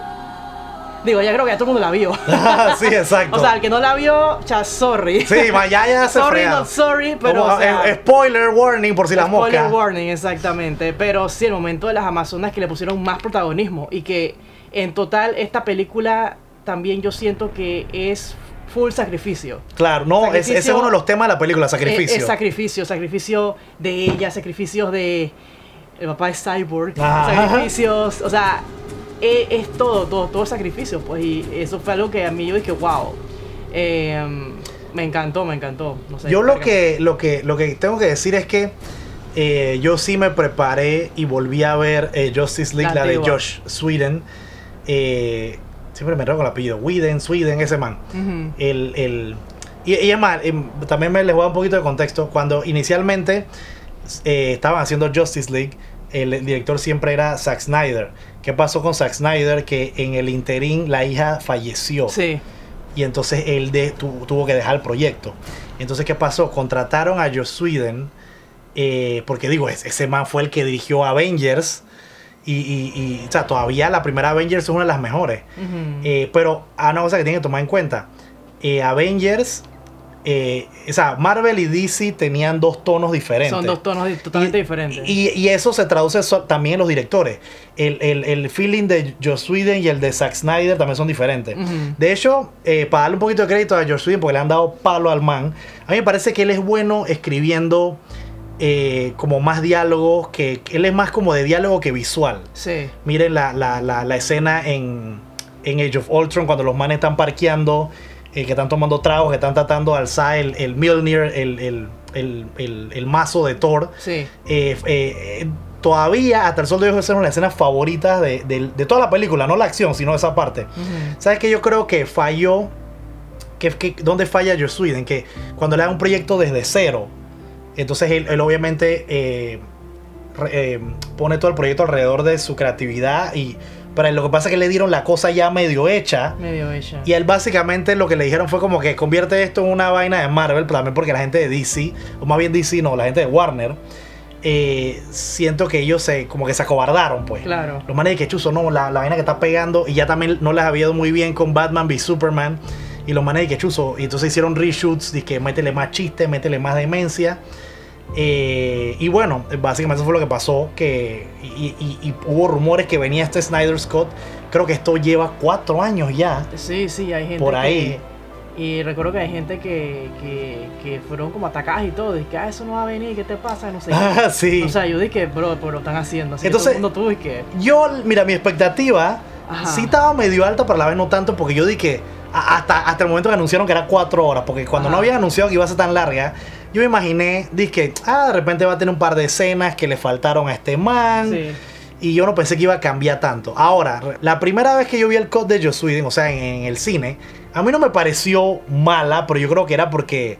Digo, ya creo que ya todo el mundo la vio. sí, exacto. o sea, el que no la vio, ya sorry. sí, ya, ya se sorry, not sorry, pero. Como, o sea, spoiler warning por si la spoiler mosca. warning, exactamente. Pero sí, el momento de las Amazonas que le pusieron más protagonismo. Y que en total, esta película también yo siento que es full sacrificio. Claro, no, es- ese es uno de los temas de la película, sacrificio. Es, es sacrificio, sacrificio de ella, sacrificios de el papá de Cyborg, Ajá. sacrificios, o sea, es, es todo, todo, todo sacrificio, pues, y eso fue algo que a mí yo dije, wow, eh, me encantó, me encantó. No sé, Yo lo que, lo que, lo que tengo que decir es que eh, yo sí me preparé y volví a ver eh, Justice League, La la, de. Josh Sweden. Eh, siempre me con el apellido. Whedon, Sweden, ese man. El, el, y, y es más, em, también me les voy a un poquito de contexto. Cuando inicialmente eh, estaban haciendo Justice League, el director siempre era Zack Snyder. ¿Qué pasó con Zack Snyder? Que en el interín la hija falleció Sí, y entonces él de- tu- tuvo que dejar el proyecto. Entonces, ¿qué pasó? Contrataron a Joss Sweden, eh, porque digo, es- ese man fue el que dirigió Avengers, y, y- y, o sea, todavía la primera Avengers es una de las mejores. Eh, pero hay una cosa que tienen que tomar en cuenta. Eh, Avengers, eh, o sea, Marvel y DC tenían dos tonos diferentes. son dos tonos totalmente Y- diferentes. Y, y eso se traduce so- también en los directores. El, el- el feeling de Joss Whedon y el de Zack Snyder también son diferentes. De hecho, eh, para darle un poquito de crédito a Joss Whedon, porque le han dado palo al man, a mí me parece que él es bueno escribiendo eh, como más diálogos, que, que él es más como de diálogo que visual. sí, Miren la, la- la- la escena en, en Age of Ultron cuando los manes están parqueando, eh, que están tomando tragos, que están tratando de alzar el, el Mjolnir, el, el- el- el- mazo de Thor. sí. Eh, eh, todavía, hasta el sol de hoy, es una de las escenas favoritas de, de- de toda la película, no la acción, sino esa parte. ¿Sabes qué? Yo creo que falló. Que, que, ¿Dónde falla Joss Whedon? Que cuando le da un proyecto desde cero, entonces él, él obviamente eh, eh, pone todo el proyecto alrededor de su creatividad. y Pero lo que pasa es que le dieron la cosa ya medio hecha. Medio ella. Y él básicamente lo que le dijeron fue como que convierte esto en una vaina de Marvel, también porque la gente de DC, o más bien DC no, la gente de Warner, eh, siento que ellos se como que se acobardaron, pues. Claro. Los manes de que chuzo, no, la, la vaina que está pegando, y ya también no les había ido muy bien con Batman v Superman, y los manes de que chuzo, y entonces hicieron reshoots, de que métele más chiste, métele más demencia. Eh, y bueno, básicamente eso fue lo que pasó. Que, y, y- y hubo rumores que venía este Snyder Scott. Creo que esto lleva cuatro años ya. Sí, sí, hay gente Por que- ahí. Y recuerdo que hay gente que, que, que fueron como atacadas y todo. Que ah, eso no va a venir, ¿qué te pasa? No sé. Ah, sí. O sea, yo dije, bro, pero lo están haciendo. Así Entonces- que todo el mundo tuvo y que. Yo, mira, mi expectativa Ajá. sí estaba medio alta, pero a la vez no tanto, porque yo dije hasta, hasta el momento que anunciaron que era cuatro horas, porque cuando no habían anunciado que iba a ser tan larga, yo me imaginé, dije, ah, de repente va a tener un par de escenas que le faltaron a este man. Sí. Y yo no pensé que iba a cambiar tanto. Ahora, la primera vez que yo vi el cut de Joss Whedon, o sea, en, en el cine, a mí no me pareció mala, pero yo creo que era porque,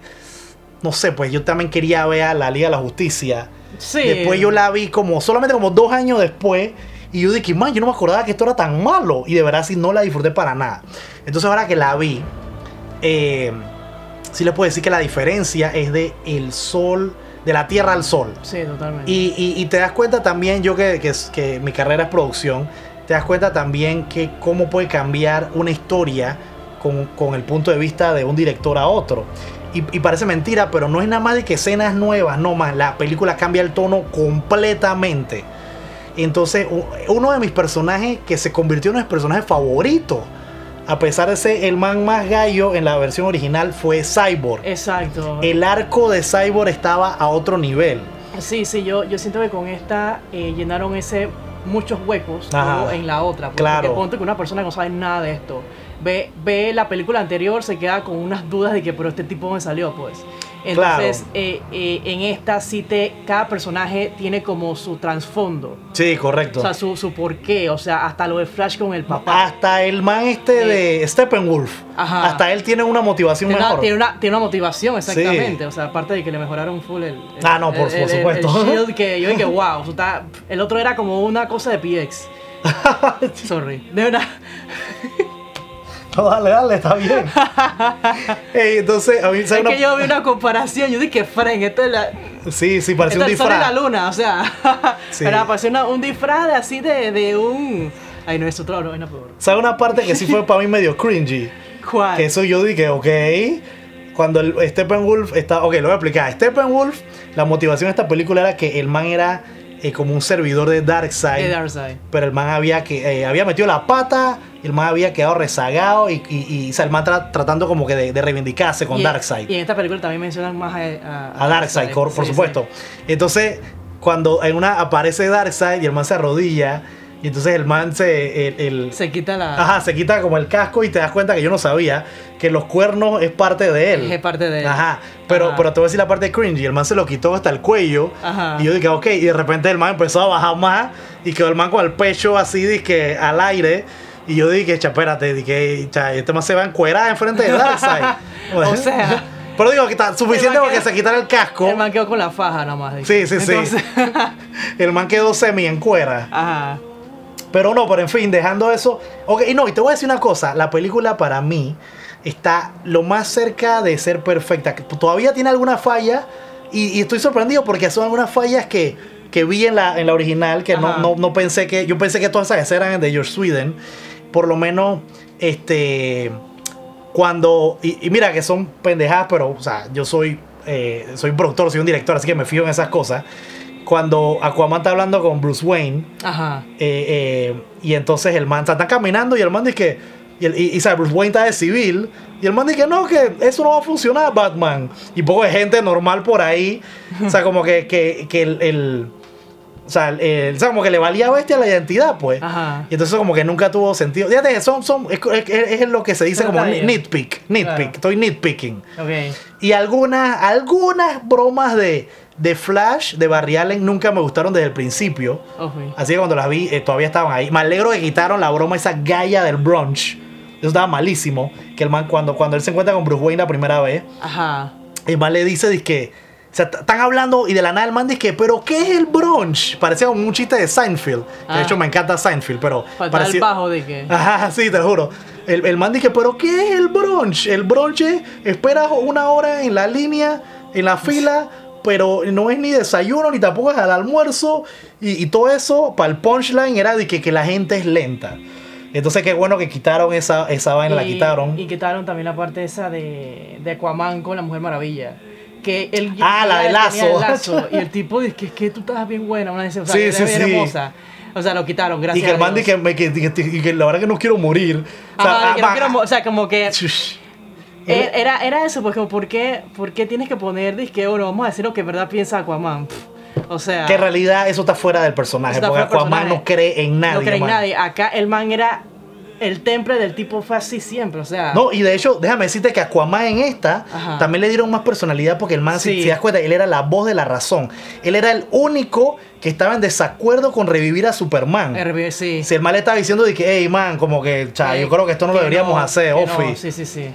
no sé, pues yo también quería ver a la Liga de la Justicia. Sí. Después yo la vi como, solamente como dos años después. Y yo dije, man, yo no me acordaba que esto era tan malo. Y de verdad sí no la disfruté para nada. Entonces ahora que la vi, eh, sí les puedo decir que la diferencia es de el sol, de la tierra al sol. Sí, totalmente. Y, y- y te das cuenta también, yo que, que, que mi carrera es producción, te das cuenta también que cómo puede cambiar una historia con, con el punto de vista de un director a otro. Y, y parece mentira, pero no es nada más de que escenas nuevas, no más. La película cambia el tono completamente. Entonces, uno de mis personajes que se convirtió en uno de mis personajes favoritos, a pesar de ser el man más gallo en la versión original, fue Cyborg. Exacto. El arco de Cyborg estaba a otro nivel. Sí, sí, yo, yo siento que con esta eh, llenaron ese muchos huecos Ajá. en la otra. pues, Claro. Porque ponte que una persona que no sabe nada de esto ve, ve la película anterior, se queda con unas dudas de que, pero este tipo me salió, pues. Entonces, eh, eh, en esta sí te, cada personaje tiene como su trasfondo. Sí, correcto. O sea, su, su porqué. O sea, hasta lo de Flash con el papá. hasta el man este de Steppenwolf. Ajá. Hasta él tiene una motivación Tiene una, mejor. tiene, una, tiene una motivación, exactamente. Sí. O sea, aparte de que le mejoraron full el. el- Ah, no, por- el- por el- supuesto. El, shield que yo dije, wow. o sea, está- el otro era como una cosa de PX. Sorry. De una. No, dale, dale, está bien. Ey, entonces, a mí, Es ¿sabes que una- yo vi una comparación. Yo dije, Fren, esto es la. Sí, sí, parecía Esto un es el sol y la disfraz. luna, o sea. Sí. Pero parecía una- un disfraz de así de, de un. Ay, no, es otro, no, es peor. ¿Sabes una parte que sí fue para mí medio cringy? ¿Cuál? Que eso yo dije, ok. Cuando el Steppenwolf está. Ok, lo voy a explicar. Steppenwolf, la motivación de esta película era que el man era eh, como un servidor de Darkseid. De Darkseid. pero el man había que eh, había metido la pata y el man había quedado rezagado y, y, y, o sea, el man tra- tratando como que de, de reivindicarse con Y- Darkseid Y en esta película también mencionan más a, a, a Darkseid por, por Sí, supuesto entonces cuando en una aparece Darkseid y el man se arrodilla y entonces el man se el. Se quita la. ajá se quita como el casco y te das cuenta que yo no sabía que los cuernos es parte de él Es parte de él. Ajá, pero, Ajá. pero te voy a decir la parte de cringy. El man se lo quitó hasta el cuello. Ajá. Y yo dije, ok. Y de repente el man empezó a bajar más. Y quedó el man con el pecho así, dije, al aire. Y yo dije, cha, espérate, dije, cha, este man se va a encuerar enfrente de Darkseid. O sea. Pero digo que está suficiente El man para que quedó- se quitara el casco. El man quedó con la faja nomás. dije. Sí, sí, sí. El man quedó semi en cuera. Ajá. Pero no, pero en fin, dejando eso. Ok, y no, y te voy a decir una cosa. La película para mí está lo más cerca de ser perfecta. Todavía tiene alguna falla. Y, y estoy sorprendido porque son algunas fallas que, que vi en la, en la original. Que no, no, no pensé que. Yo pensé que todas esas eran de George Sweden. Por lo menos, este. Cuando. Y, y mira que son pendejadas, pero, o sea, yo soy. eh, soy un productor, soy un director, así que me fío en esas cosas. Cuando Aquaman está hablando con Bruce Wayne. Ajá. Eh, eh, y entonces el man están caminando y el man dice que. Y, el- y, y, ¿sabes? Bruce Wayne está de civil. Y el man dice que no, que eso no va a funcionar, Batman. Y poco de gente normal por ahí. O sea, como que, que, que el, el- O sea, el- o sea, como que le valía bestia la identidad, pues. Ajá. Y entonces como que nunca tuvo sentido. Fíjate, son, son, es, es- es lo que se dice Pero como está nitpick. Nitpick. Claro. Estoy nitpicking. Ok. Y algunas, algunas bromas de, de Flash, de Barry Allen, nunca me gustaron desde el principio. Así que cuando las vi, eh, todavía estaban ahí. Me alegro que quitaron la broma, esa galla del brunch. Eso estaba malísimo. Que el man, cuando, cuando él se encuentra con Bruce Wayne la primera vez, Ajá. el man le dice, que o sea, están hablando y de la nada el man dice, pero ¿qué es el brunch? Parecía un chiste de Seinfeld. Ah. De hecho, me encanta Seinfeld, pero... Faltaba el parecía- bajo de que. Ajá, sí, te lo juro. El, el man dice, pero ¿qué es el brunch? El brunch es, esperas una hora en la línea, en la fila, pero no es ni desayuno, ni tampoco es al almuerzo. Y, y todo eso, para el punchline, era de que, que la gente es lenta. Entonces, qué bueno que quitaron esa, esa vaina, la Y- quitaron. Y quitaron también la parte esa de, de Aquaman con la Mujer Maravilla. Que él Ah, la de Lazo. el lazo, y el tipo dice que, que tú estás bien buena. Una dice, o sea, Sí, sí, bien sí. hermosa. O sea, lo quitaron, y gracias que el man dice que, que- que- que- que la verdad que no quiero morir. O sea, Ajá, que ah, no va- quiero mo- o sea, como que Shush. Era, era, era eso, como, ¿por qué, por qué tienes que poner, que bueno, vamos a decir lo que en verdad piensa Aquaman? Pff, O sea, Que en realidad eso está fuera del personaje, porque Aquaman personaje. no cree en nadie. no cree en man. nadie. Acá el man era el temple del tipo fue así siempre, o sea. No, y de hecho, déjame decirte que Aquaman en esta Ajá. también le dieron más personalidad porque el man, si- Sí. si, das cuenta, él era la voz de la razón. Él era el único que estaba en desacuerdo con revivir a Superman. RB, sí. Si el man le estaba diciendo de que, hey man, como que, cha, Eh, yo creo que esto no lo deberíamos no, hacer, Ofi. no, Sí, sí, sí.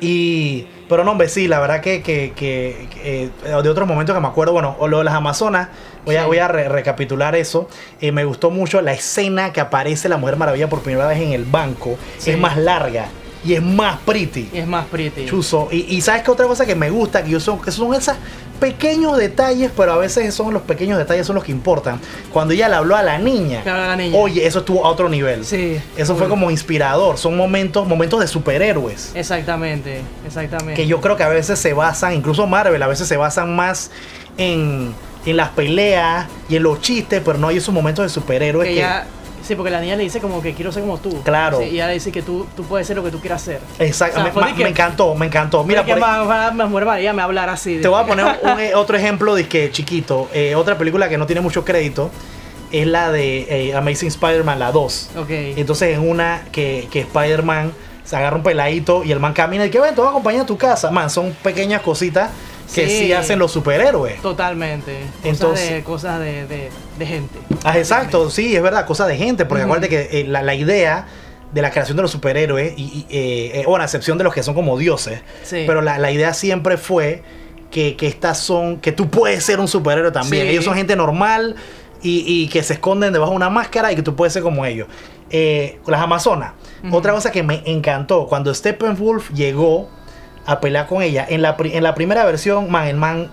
Y, pero no, hombre, sí, la verdad que, que, que, que, eh, de otros momentos que me acuerdo, bueno, o lo de las Amazonas, voy a, voy a re- recapitular eso. Eh, me gustó mucho la escena que aparece la Mujer Maravilla por primera vez en el banco. Sí. Es más larga. Y es más pretty. Y es más pretty. Chuzo. Y, y sabes que otra cosa que me gusta, que yo son, que son esos pequeños detalles, pero a veces son los pequeños detalles son los que importan. Cuando ella le habló a la niña. Le habló a la niña. Oye, eso estuvo a otro nivel. Sí. Eso fue como inspirador. Son momentos, momentos de superhéroes. Exactamente, exactamente. Que yo creo que a veces se basan, incluso Marvel, a veces se basan más en, en las peleas y en los chistes, pero no hay esos momentos de superhéroes que sí, porque la niña le dice como que quiero ser como tú. Claro. Sí, y ella le dice que tú, tú puedes ser lo que tú quieras ser. Exacto, O sea, me, me encantó, me encantó. Mira, por- María me hablar así. Te voy a poner un- eh, otro ejemplo de que chiquito. Eh, otra película que no tiene mucho crédito es la de eh, Amazing Spider-Man, la 2. Ok. Entonces, en una que, que Spider-Man se agarra un peladito y el man camina y que ven, te voy a acompañar a tu casa. Man, son pequeñas cositas que sí, Sí. hacen los superhéroes. Totalmente. Cosas Entonces- de, cosas de, de, de gente. Ah, exacto, sí, es verdad, cosa de gente, porque acuérdate que eh, la, la idea de la creación de los superhéroes, y, y, eh, eh, bueno, a excepción de los que son como dioses, Sí. pero la, la idea siempre fue que, que estas son, que tú puedes ser un superhéroe también. Sí. Ellos son gente normal y, y que se esconden debajo de una máscara y que tú puedes ser como ellos. Eh, las Amazonas, otra cosa que me encantó, cuando Steppenwolf llegó a pelear con ella, en la, en la primera versión, man, el man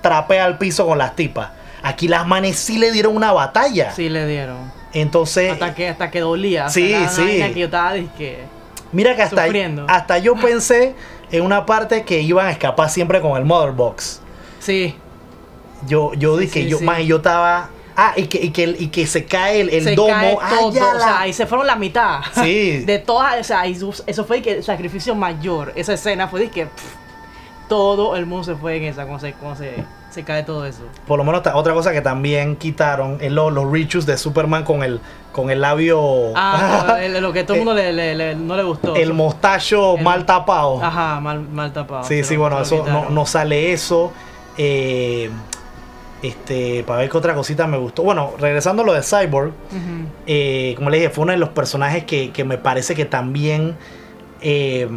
trapea al piso con las tipas. Aquí las manes sí le dieron una batalla. Sí le dieron. Entonces, Hasta que, hasta que dolía. O sea, Sí, sí. que yo estaba dizque- mira que hasta, sufriendo. hasta yo pensé en una parte que iban a escapar siempre con el Mother Box. Sí. Yo, yo Sí, dije, sí, yo, sí. man, yo estaba. Ah, y que, y que, y que se cae el, el se domo. cae Ah, todo. ya O sea, ahí se fueron la mitad. Sí. De todas, o sea, eso fue el sacrificio mayor. Esa escena fue de que pff, todo el mundo se fue en esa, cuando se, cuando se, se cae todo eso. Por lo menos otra cosa que también quitaron es lo- los rechus de Superman con el, con el labio. Ah, el- lo que todo el mundo le, le- le- no le gustó. el mostacho El- mal tapado. Ajá, mal, mal tapado. Sí, sí, bueno, eso no, no sale eso. Eh, este, para ver qué otra cosita me gustó. Bueno, regresando a lo de Cyborg, eh, como le dije, fue uno de los personajes que, que me parece que también eh,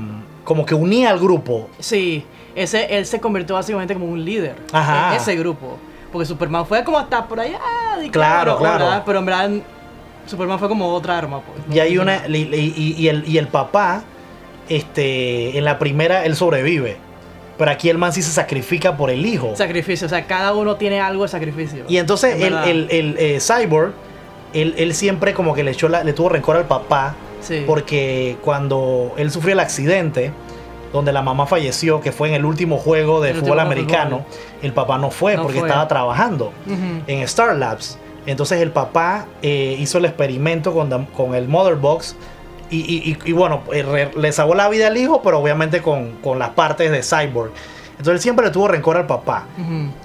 como que unía al grupo. Sí, ese, él se convirtió básicamente como un líder Ajá. en ese grupo. Porque Superman fue como hasta por allá. de que, Claro, claro. ¿verdad? Pero en verdad, Superman fue como otra arma. Pues. Y hay una. Y, y- y el, y el papá, este, en la primera, él sobrevive. Pero aquí el man sí se sacrifica por el hijo. Sacrificio, o sea, cada uno tiene algo de sacrificio. Y entonces En el, el, el, eh, Cyborg, él, él siempre como que le, echó la- le tuvo rencor al papá. Sí. Porque cuando él sufrió el accidente, donde la mamá falleció, que fue en el último juego de El fútbol americano, el papá no fue No porque fue. estaba trabajando en Star Labs. Entonces el papá eh, hizo el experimento con, the- con el Mother Box y, y- y- y bueno, eh, le salvó la vida al hijo, pero obviamente con, con las partes de Cyborg. Entonces él siempre le tuvo rencor al papá.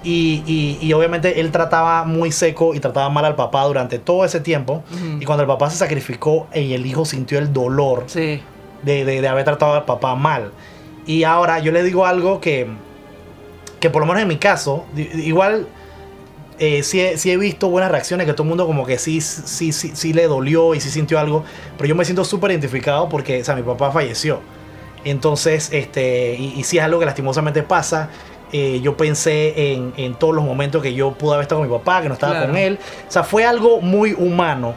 Y, y- y obviamente él trataba muy seco y trataba mal al papá durante todo ese tiempo. Y cuando el papá se sacrificó y el hijo sintió el dolor Sí. de, de- de haber tratado al papá mal. Y ahora yo le digo algo que, que por lo menos en mi caso, igual eh, sí, sí he visto buenas reacciones, que todo el mundo como que sí, sí, sí, sí le dolió y sí sintió algo, pero yo me siento súper identificado porque, o sea, mi papá falleció. Entonces, este, y, y si es algo que lastimosamente pasa, eh, yo pensé en, en todos los momentos que yo pude haber estado con mi papá, que no estaba Claro. con él. O sea, fue algo muy humano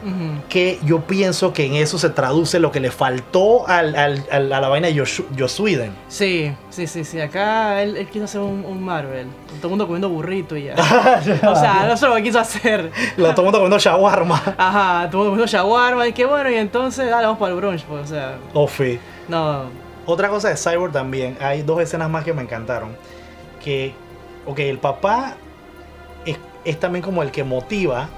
que yo pienso que en eso se traduce lo que le faltó al, al- al- a la vaina de Josh, Joss Whedon. Sí, sí, sí, sí. Acá él, él quiso hacer un, un Marvel. Todo el mundo comiendo burrito y ya. o sea, no sé lo que quiso hacer. Lo todo el mundo comiendo shawarma. Ajá, todo el mundo comiendo shawarma y que bueno, y entonces, dale, vamos para el brunch, pues, o sea, Ofi. no. Otra cosa de Cyborg también, hay dos escenas más que me encantaron. Que, ok, el papá es, es también como el que motiva,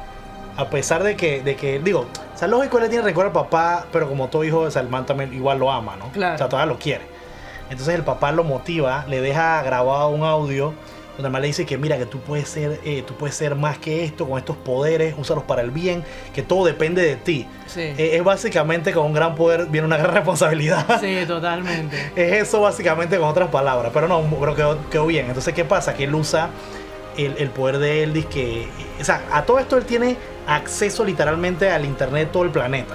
a pesar de que, de que digo, o sea, lógico, él tiene recuerdo al papá, pero como todo hijo, o sea, el man también igual lo ama, ¿no? Claro. O sea, todavía lo quiere. Entonces el papá lo motiva, le deja grabado un audio donde el le dice que mira que tú puedes ser, eh, tú puedes ser más que esto, con estos poderes, úsalos para el bien, que todo depende de ti. Sí. Eh, es básicamente con un gran poder viene una gran responsabilidad. Sí, totalmente. Es eso básicamente con otras palabras, pero no, pero quedó, quedó bien. Entonces, ¿qué pasa? Que él usa el, el poder de él, dice que, o sea, a todo esto él tiene acceso literalmente al internet de todo el planeta.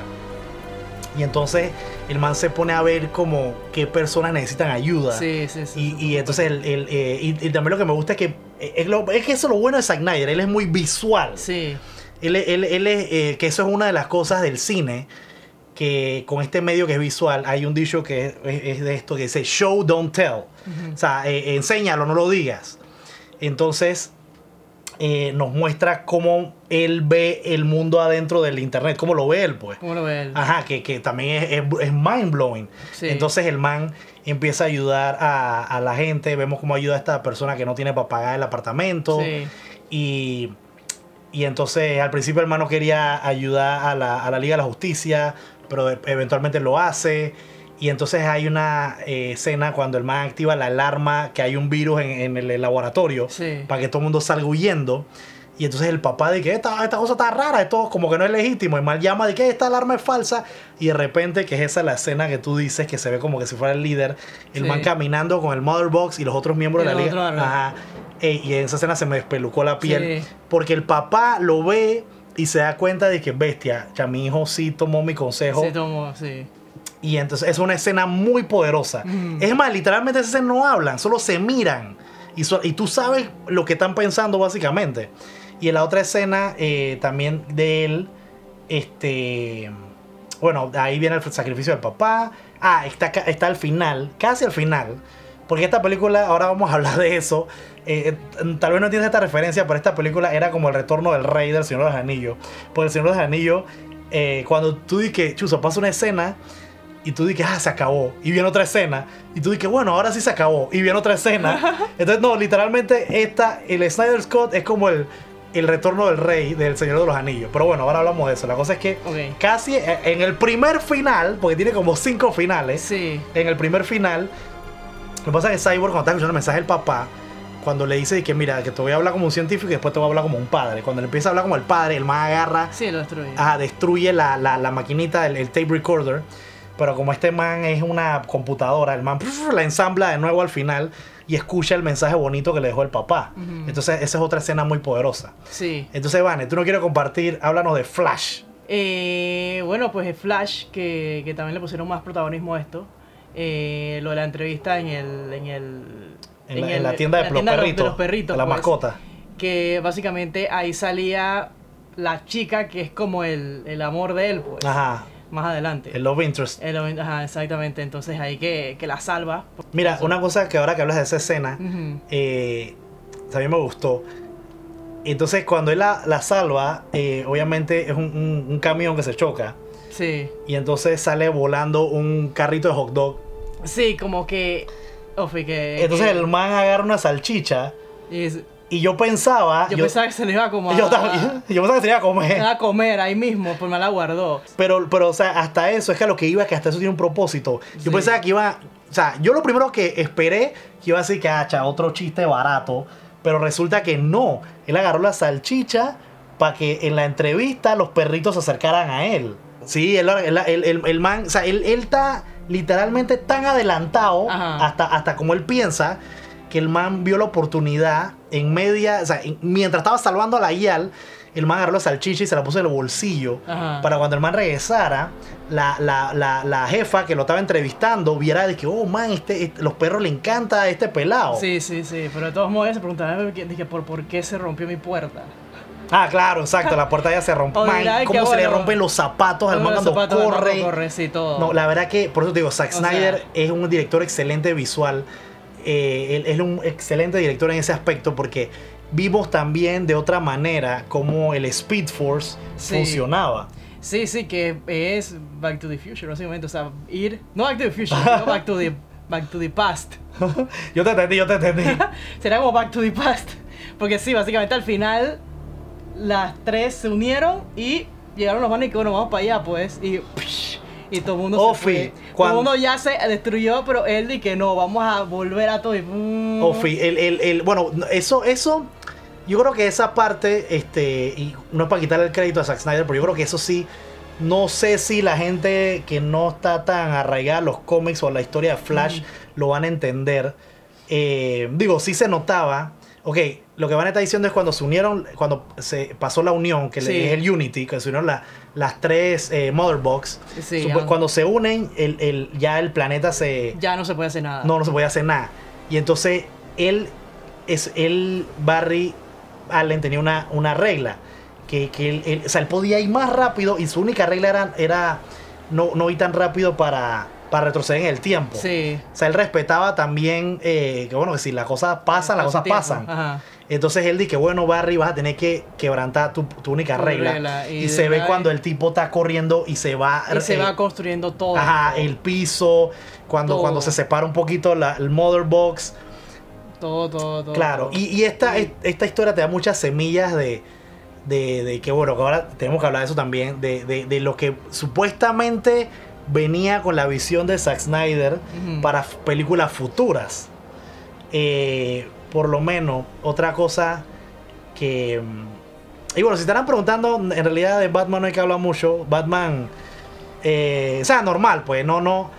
Y entonces el man se pone a ver como qué personas necesitan ayuda. Sí, sí, sí. Y, y entonces el, el, eh, y, y también lo que me gusta es que eh, es, lo- es que eso es lo bueno de Zack Snyder, él es muy visual. Sí, Él, él- él es, eh, que eso es una de las cosas del cine que con este medio que es visual, hay un dicho que es, es de esto que dice show, don't tell. O sea, eh, enséñalo, no lo digas. Entonces, eh, nos muestra cómo él ve el mundo adentro del internet, cómo lo ve él, pues. ¿Cómo lo ve él? Ajá, que, que también es, es, es mind blowing. Sí. Entonces el man empieza a ayudar a, a la gente. Vemos cómo ayuda a esta persona que no tiene para pagar el apartamento. Sí. Y, y entonces al principio el man no quería ayudar a la, a la Liga de la Justicia, pero eventualmente lo hace. Y entonces hay una eh, escena cuando el man activa la alarma que hay un virus en, en el laboratorio Sí. para que todo el mundo salga huyendo. Y entonces el papá dice que esta, esta cosa está rara, esto como que no es legítimo. El mal llama de que esta alarma es falsa. Y de repente, que es esa la escena que tú dices, que se ve como que si fuera el líder, el Sí. man caminando con el Mother Box y los otros miembros de la liga. otros, Ajá. Ey, y en esa escena se me despelucó la piel. Sí. Porque el papá lo ve y se da cuenta de que, bestia, ya mi hijo sí tomó mi consejo. Sí, tomo, sí. Y entonces es una escena muy poderosa. Mm. Es más, literalmente esas no hablan, solo se miran. Y, so- y tú sabes lo que están pensando básicamente. Y en la otra escena eh, también de él, este... Bueno, ahí viene el sacrificio del papá. Ah, está, está al final, casi al final. Porque esta película, ahora vamos a hablar de eso. eh, eh, tal vez no entiendes esta referencia, pero esta película era como el retorno del rey del Señor de los Anillos. Porque el Señor de los Anillos, eh, cuando tú dices que, chuzo, pasa una escena y tú dices, ah, se acabó. Y viene otra escena. Y tú dices, bueno, ahora sí se acabó. Y viene otra escena. Entonces, no, literalmente, esta, el Snyder Scott es como el, el retorno del rey del Señor de los Anillos. Pero bueno, ahora hablamos de eso. La cosa es que casi eh, en el primer final, porque tiene como cinco finales, Sí. en el primer final, lo que pasa es que Cyborg, cuando está escuchando el mensaje del papá, cuando le dice que mira, que te voy a hablar como un científico y después te voy a hablar como un padre. Cuando le empieza a hablar como el padre, el más agarra Sí, lo destruye. Ajá, destruye la, la, la maquinita, el, el tape recorder. Pero como este man es una computadora, el man la ensambla de nuevo al final y escucha el mensaje bonito que le dejó el papá. Entonces, esa es otra escena muy poderosa. Sí. Entonces, Vane, tú no quieres compartir, háblanos de Flash. Eh, bueno, pues Flash, que, que también le pusieron más protagonismo a esto. Eh, lo de la entrevista en el. En, el, En, la, el- en la tienda de la los tienda perritos. de los perritos, de la pues, mascota. Que básicamente ahí salía la chica que es como el, el amor de él, pues. Ajá, Más adelante. el Love Interest. El- ajá, exactamente. Entonces ahí que, que la salva. Mira, una cosa que ahora que hablas de esa escena, eh, también me gustó. Entonces, cuando él la, la salva, eh, obviamente es un, un- un camión que se choca. Sí. Y entonces sale volando un carrito de hot dog. Sí, como que. Entonces que- el man agarra una salchicha. y es- Y yo pensaba. yo, pensaba que se le iba a. yo también- yo pensaba que se iba a comer. a comer ahí mismo, pues me la guardó. Pero, pero, o sea, hasta eso, es que a lo que iba, que hasta eso tiene un propósito. Yo Sí. pensaba que iba. O sea, yo lo primero que esperé que iba a decir que hacha otro chiste barato. Pero resulta que no. Él agarró la salchicha para que en la entrevista los perritos se acercaran a él. Sí, él, él- él- él- el man, o sea, él, él está literalmente tan adelantado Ajá. hasta, hasta como él piensa que el man vio la oportunidad en media, o sea, en- mientras estaba salvando a la IAL, el man agarró la salchicha y se la puso en el bolsillo Ajá. para cuando el man regresara, la, la, la, la jefa que lo estaba entrevistando viera de que, oh man, este, este- los perros le encanta este pelado. Sí, sí, sí. Pero de todos modos se preguntaba dije, ¿por, por qué se rompió mi puerta. Ah, claro, exacto, la puerta ya se rompe. Man, cómo se le rompen los zapatos al man cuando corre. banco corre, sí, todo. No, la verdad que, por eso te digo, Zack O Snyder sea- es un director excelente visual. Eh, él es un excelente director en ese aspecto porque vimos también de otra manera cómo el Speed Force Sí. funcionaba. Sí, sí, que es Back to the Future, básicamente. O sea, ir. No Back to the Future, sino Back to the, back to the Past. yo te entendí, yo te entendí. Será como Back to the Past. Porque sí, básicamente al final las tres se unieron y llegaron los manes y que bueno, vamos para allá pues. Y, y todo el mundo Ofi, se fue. Todo cuan- el mundo ya se destruyó, pero él di que no, vamos a volver a todo. Y, mm. Ofi, el, el, el- bueno, eso, eso, yo creo que esa parte, este, y no es para quitarle el crédito a Zack Snyder, pero yo creo que eso sí, no sé si la gente que no está tan arraigada a los cómics o a la historia de Flash lo van a entender. Eh, digo, sí se notaba. Ok, lo que van a estar diciendo es cuando se unieron, cuando se pasó la unión, que Sí. es el Unity, que se unieron la- las tres eh, Mother Box. Sí, Supo- cuando se unen, el, el- ya el planeta se, Ya no se puede hacer nada. no, no se podía hacer nada. Y entonces él, es, él Barry Allen tenía una, una regla. Que, que él, él- o sea, él podía ir más rápido y su única regla era, era no, no ir tan rápido para, para retroceder en el tiempo. Sí. O sea, él respetaba también que, bueno, que si las cosas pasan, las cosas pasan. Ajá. Entonces él dice que, bueno, Barry, vas a tener que quebrantar tu, tu única Tu regla. regla, y se ve cuando el tipo está corriendo y se va... Y se eh, va construyendo todo. Ajá, el piso, cuando, Todo. cuando se separa un poquito la- el mother box. Todo, todo, todo. Claro, y, y esta, Sí. esta historia te da muchas semillas de, de, de que, bueno, que ahora tenemos que hablar de eso también, de, de, de lo que supuestamente venía con la visión de Zack Snyder para películas futuras. Eh, por lo menos, otra cosa que... Y bueno, si estarán preguntando, en realidad de Batman no hay que hablar mucho. Batman, eh, o sea, normal, pues, no, no.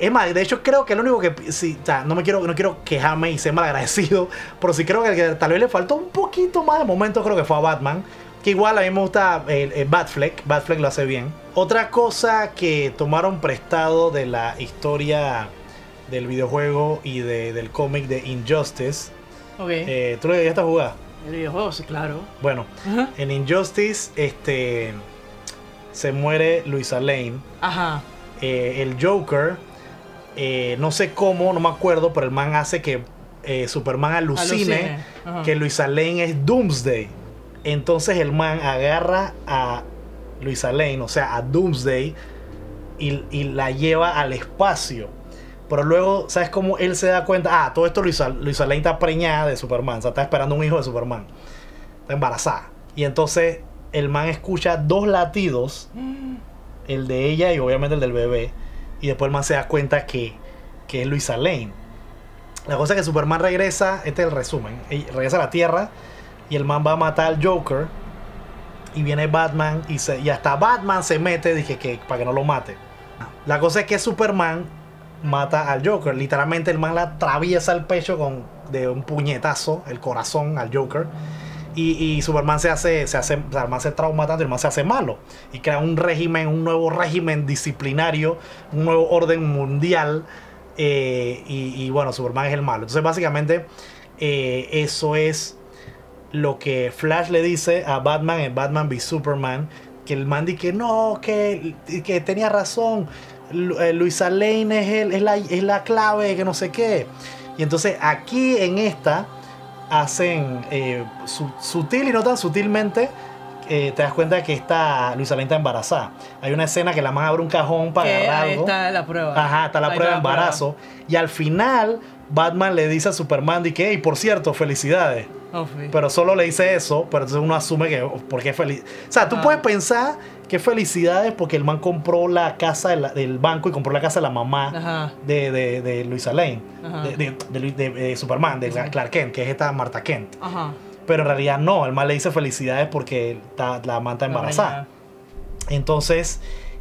Es más, de hecho creo que lo único que... Sí, o sea, no me quiero, no quiero quejarme y ser mal agradecido, pero sí creo que, que tal vez le faltó un poquito más de momento, creo que fue a Batman. Que igual a mí me gusta Batfleck, Batfleck lo hace bien. Otra cosa que tomaron prestado de la historia del videojuego y de- del cómic de Injustice. Eh, ¿Tú lo llegaste a jugar? el videojuego, sí, claro. Bueno, Ajá. en Injustice este, se muere Luisa Lane. Ajá. Eh, el Joker, eh, no sé cómo, no me acuerdo, pero el man hace que Superman alucine, que Luisa Lane es Doomsday. Entonces el man agarra a Luisa Lane, o sea, a Doomsday, y, y la lleva al espacio. Pero luego, ¿sabes cómo él se da cuenta? Ah, todo esto Luisa, Luisa Lane está preñada de Superman, o sea, está esperando un hijo de Superman. Está embarazada. Y entonces el man escucha dos latidos, el de ella y obviamente el del bebé. Y después el man se da cuenta que, que es Luisa Lane. La cosa es que Superman regresa, este es el resumen, regresa a la Tierra y el man va a matar al Joker. Y viene Batman y, se, y hasta Batman se mete, dije que para que no lo mate. La cosa es que Superman mata al Joker. Literalmente el man le atraviesa el pecho con, de un puñetazo, el corazón al Joker. Y, y Superman se hace, se hace, el man se el se hace malo. Y crea un régimen, un nuevo régimen disciplinario, un nuevo orden mundial. eh, y, y bueno, Superman es el malo. Entonces básicamente eh, eso es lo que Flash le dice a Batman en Batman v Superman. Que el man dice que no, que, que tenía razón. Eh, Luisa Lane es, el- es, la, es la clave, que no sé qué. Y entonces aquí en esta hacen eh, su- sutil y no tan sutilmente. eh, te das cuenta que esta Luisa Lane está embarazada. Hay una escena que la man abre un cajón para Que agarrar algo. está la prueba. Ajá, está la Ahí prueba de embarazo. Y al final, Batman le dice a Superman de que, hey, por cierto, felicidades. Oh. Pero solo le dice eso, pero entonces uno asume que, oh, ¿por qué feliz? O sea, tú Ah. puedes pensar que felicidades porque el man compró la casa de la- del banco y compró la casa de la mamá de, de, de Luisa Lane, de, de Superman, de. Clark Kent, que es esta Marta Kent. Ajá. Pero en realidad no, el man le dice felicidades porque la man está embarazada. Entonces,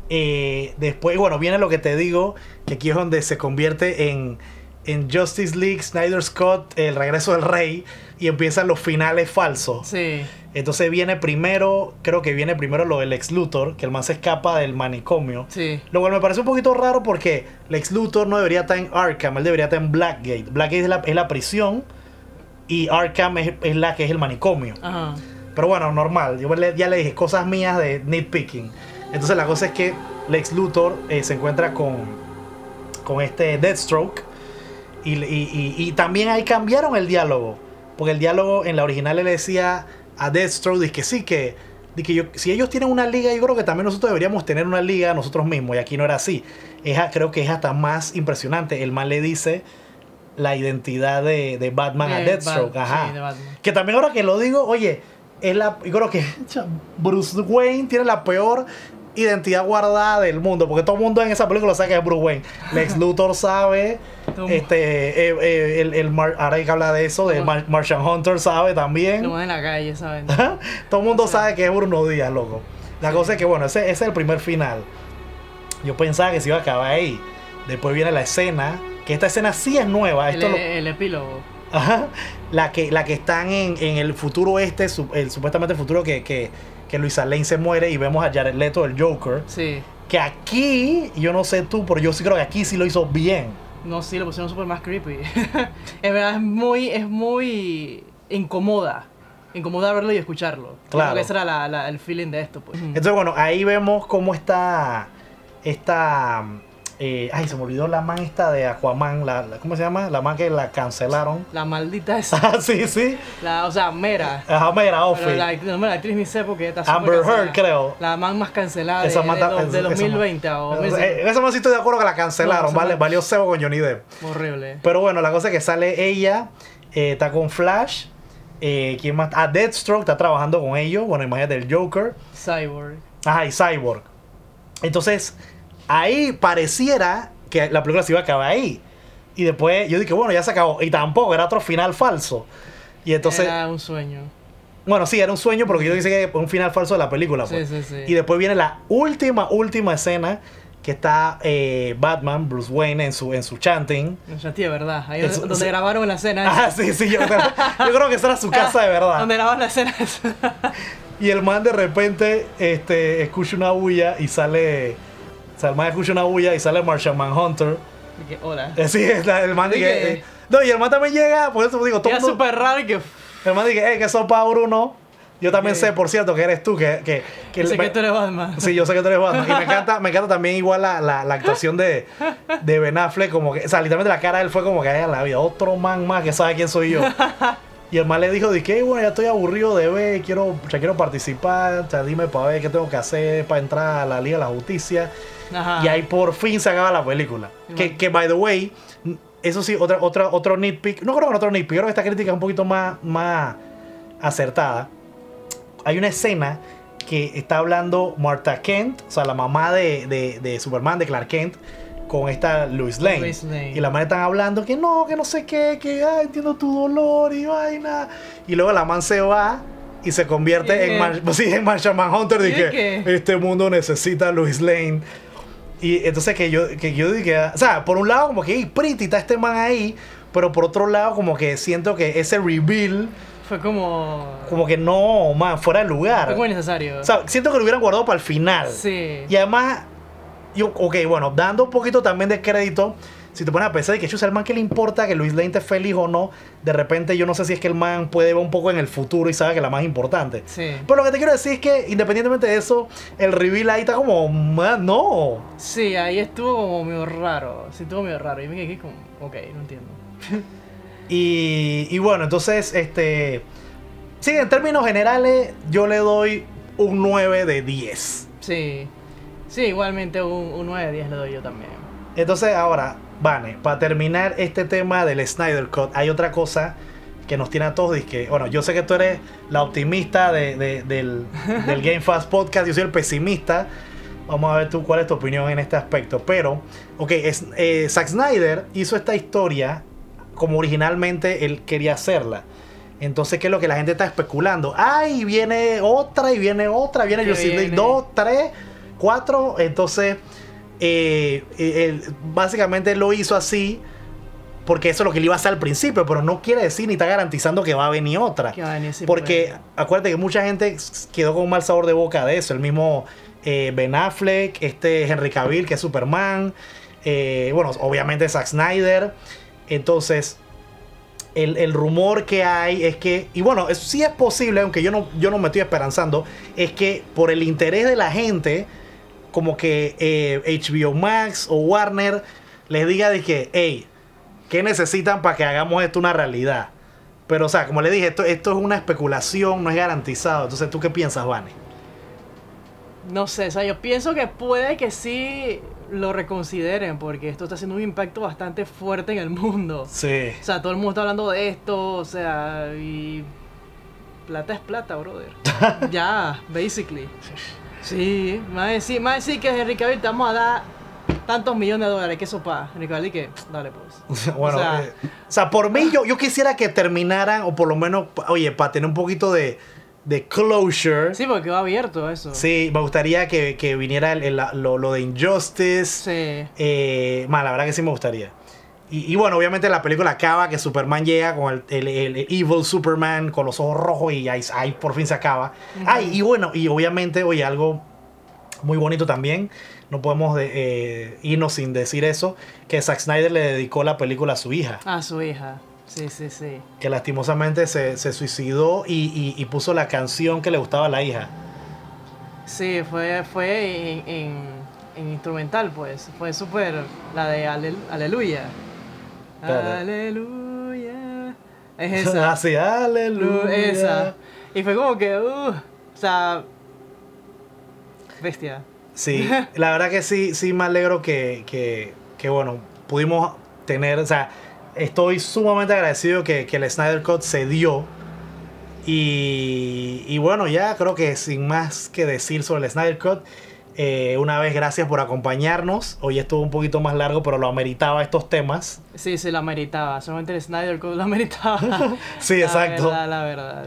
eh, después, bueno, viene lo que te digo, que aquí es donde se convierte en, en Justice League, Snyder Scott, el regreso del rey, y empiezan los finales falsos. Sí. Entonces viene primero, creo que viene primero lo del ex Luthor, que el man se escapa del manicomio. Sí. Lo cual me parece un poquito raro porque Lex Luthor no debería estar en Arkham, él debería estar en Blackgate. Blackgate es la, es la prisión y Arkham es, es la que es el manicomio. Ajá. Pero bueno, normal. Yo le- ya le dije cosas mías de nitpicking. Entonces la cosa es que Lex Luthor eh, se encuentra con, con este Deathstroke. Y, y- y- y también ahí cambiaron el diálogo. Porque el diálogo en la original le decía a Deathstroke dice que sí, que, de que yo, si ellos tienen una liga, yo creo que también nosotros deberíamos tener una liga nosotros mismos. Y aquí no era así. Es, creo que es hasta más impresionante. El man le dice la identidad de, de Batman a De Deathstroke. Bat- Ajá. sí, de. Que también ahora que lo digo, oye, es la, yo creo que Bruce Wayne tiene la peor identidad guardada del mundo, porque todo el mundo en esa película sabe que es Bruce Wayne. Lex Luthor sabe, este, eh, eh, el, el Mar- ahora hay que hablar de eso, de Mar- Martian Hunter sabe Lo también. van en la calle, ¿saben? todo el mundo sabe que es Bruno Díaz, loco. La cosa es que, bueno, ese, ese es el primer final. Yo pensaba que se iba a acabar ahí. Después viene la escena, que esta escena sí es nueva. El, Esto lo- el epílogo. Ajá. La que, la que están en, en el futuro este, el, supuestamente el futuro que, que, que Luisa Lane se muere y vemos a Jared Leto, el Joker. Sí. Que aquí, yo no sé tú, pero yo sí creo que aquí sí lo hizo bien. No, sí, lo pusieron súper más creepy. es verdad, es muy, es muy incomoda. Incomoda verlo y escucharlo. Claro. Creo que ese era la- la- el feeling de esto, pues. Entonces, bueno, ahí vemos cómo está esta... eh, ay, se me olvidó la man esta de Aquaman, la, la- ¿cómo se llama? La man que la cancelaron. La maldita esa. Ah, sí, sí. La, o sea, Mera. Ajá, Pero Ofi. la, no, la actriz ni sé porque está Amber Heard, creo. La man más cancelada de, Esa de, man de esa- esa 2020 man- o Eh, 2020. Esa man sí estoy de acuerdo que la cancelaron, No, esa vale, man- valió cebo con Johnny Depp. Horrible. Pero bueno, la cosa es que sale ella, eh, está con Flash. Eh, ¿Quién más? Ah, Deathstroke está trabajando con ellos. Bueno, imagínate el Joker. Cyborg. Ajá, y Cyborg. Entonces, ahí pareciera que la película se iba a acabar ahí. Y después yo dije, bueno, ya se acabó. Y tampoco, era otro final falso. Y entonces, Era un sueño. bueno, sí, era un sueño, porque yo dije que era un final falso de la película. Sí, pues. sí, sí. Y después viene la última, última escena que está eh, Batman, Bruce Wayne, en su, en su chanting. Ya tío, verdad. Ahí Eso- donde sí. grabaron la escena. Ah, sí, sí, yo, yo creo que esa era su casa de verdad. Donde grabaron la escena. Y el man de repente este, escucha una bulla y sale. O sea, el man escucha una bulla y sale Martian Manhunter. Que, Hola. Eh, sí, es la- el man ¿De dice. qué? eh, no, y el man también llega, por eso digo, todo mundo- súper raro y que. El man dice, hey, que sopa Bruno. Yo también sé, por cierto, que eres tú, que. que, que sé el- que tú eres Batman. Sí, yo sé que tú eres Batman. Y me encanta, me encanta también igual la, la, la actuación de, de Ben Affleck, como que, o sea, literalmente la cara de él fue como que a la vida, otro man más que sabe quién soy yo. Y el man le dijo, de que bueno, ya estoy aburrido de ver, quiero, ya quiero participar, o sea, dime para ver qué tengo que hacer para entrar a la Liga de la Justicia. Ajá. Y ahí por fin se acaba la película. Que, que, by the way, eso sí, otra, otra, otro nitpick, no creo que otro nitpick, creo que esta crítica es un poquito más, más acertada. Hay una escena que está hablando Martha Kent, o sea, la mamá de, de, de Superman, de Clark Kent, con esta Lois Lane. Lane. Y la madre están hablando que no, que no sé qué, que ay, entiendo tu dolor y vaina. Y luego la man se va y se convierte ¿Y en? Mar sí, en Martian Manhunter. ¿Y Y que qué? este mundo necesita a Lois Lane. Y entonces que yo, que yo dije, o sea, por un lado como que, hey, pretty, está este man ahí, pero por otro lado como que siento que ese reveal, Fue como. como que no, man, fuera de lugar. Fue como innecesario. O sea, siento que lo hubieran guardado para el final. sí. Y además, yo, ok, bueno, dando un poquito también de crédito, si te pones a pensar que chusa, el man que le importa que Luis Lane esté feliz o no, de repente yo no sé si es que el man puede ver un poco en el futuro y sabe que la más importante. Sí. Pero lo que te quiero decir es que independientemente de eso, el reveal ahí está como, man, no. Sí, ahí estuvo como medio raro. Sí, estuvo medio raro. Y me quedé como. Ok, no entiendo. Y, y bueno, entonces, este. Sí, en términos generales, yo le doy un 9 de 10. Sí. Sí, igualmente un, un 9 de 10 le doy yo también. Entonces, ahora, Vane, para terminar este tema del Snyder Cut, hay otra cosa que nos tiene a todos. Y que, bueno, yo sé que tú eres la optimista de- de- del, del Game Fast Podcast, yo soy el pesimista. Vamos a ver tú cuál es tu opinión en este aspecto. Pero, ok, es, eh, Zack Snyder hizo esta historia como originalmente él quería hacerla. Entonces, ¿qué es lo que la gente está especulando? ¡Ay! Viene otra y viene otra, viene Justice League viene. 2, 3, 4. Entonces, eh, eh, él básicamente lo hizo así porque eso es lo que le iba a hacer al principio, pero no quiere decir ni está garantizando que va a venir otra. Que va a venir, sí, porque acuérdate que mucha gente quedó con un mal sabor de boca de eso. El mismo eh, Ben Affleck, este Henry Cavill, que es Superman. eh, bueno, obviamente Zack Snyder. Entonces, el, el rumor que hay es que, y bueno, eso sí es posible, aunque yo no, yo no me estoy esperanzando, es que por el interés de la gente, como que eh, HBO Max o Warner les diga de que, hey, ¿qué necesitan para que hagamos esto una realidad? Pero, o sea, como le dije, esto, esto es una especulación, no es garantizado. Entonces, ¿tú qué piensas, Vane? No sé, o sea, yo pienso que puede que sí lo reconsideren porque esto está haciendo un impacto bastante fuerte en el mundo. Sí. O sea, todo el mundo está hablando de esto, o sea, y plata es plata, brother. ya, basically. Sí, más decir, más decir que Henry Cavill te vamos a dar tantos millones de dólares, que eso pa. Henry Cavill que, dale pues. Bueno, O sea- eh, o sea, por mí yo, yo quisiera que terminaran, o por lo menos, oye, para tener un poquito de, de closure. Sí, porque va abierto eso. Sí, me gustaría que, que viniera el- el- lo, lo de Injustice. Sí. Eh, ma, la verdad que sí me gustaría. Y, y bueno, obviamente la película acaba que Superman llega con el, el- Evil Superman con los ojos rojos y ahí, ahí por fin se acaba. Ay, y bueno, y obviamente, oye, algo muy bonito también. No podemos de- eh, irnos sin decir eso. Que Zack Snyder le dedicó la película a su hija. A su hija. Sí, sí, sí. Que lastimosamente se, se suicidó y, y- y puso la canción que le gustaba a la hija. Sí, fue, fue en, en, en instrumental, pues. Fue súper. La de alel- Aleluya. Aleluya. Es esa. Así, Lu- aleluya. Esa. Y fue como que. uh, o sea. Bestia. Sí, la verdad que sí, sí me alegro que, que, que, bueno, pudimos tener, o sea, estoy sumamente agradecido que, que el Snyder Cut se dio. Y, y bueno, ya creo que sin más que decir sobre el Snyder Cut, eh, una vez gracias por acompañarnos. Hoy estuvo un poquito más largo, pero lo ameritaba estos temas. Sí, se la meritaba. Solamente el Snyder Code la meritaba. Sí, La exacto. verdad, la verdad.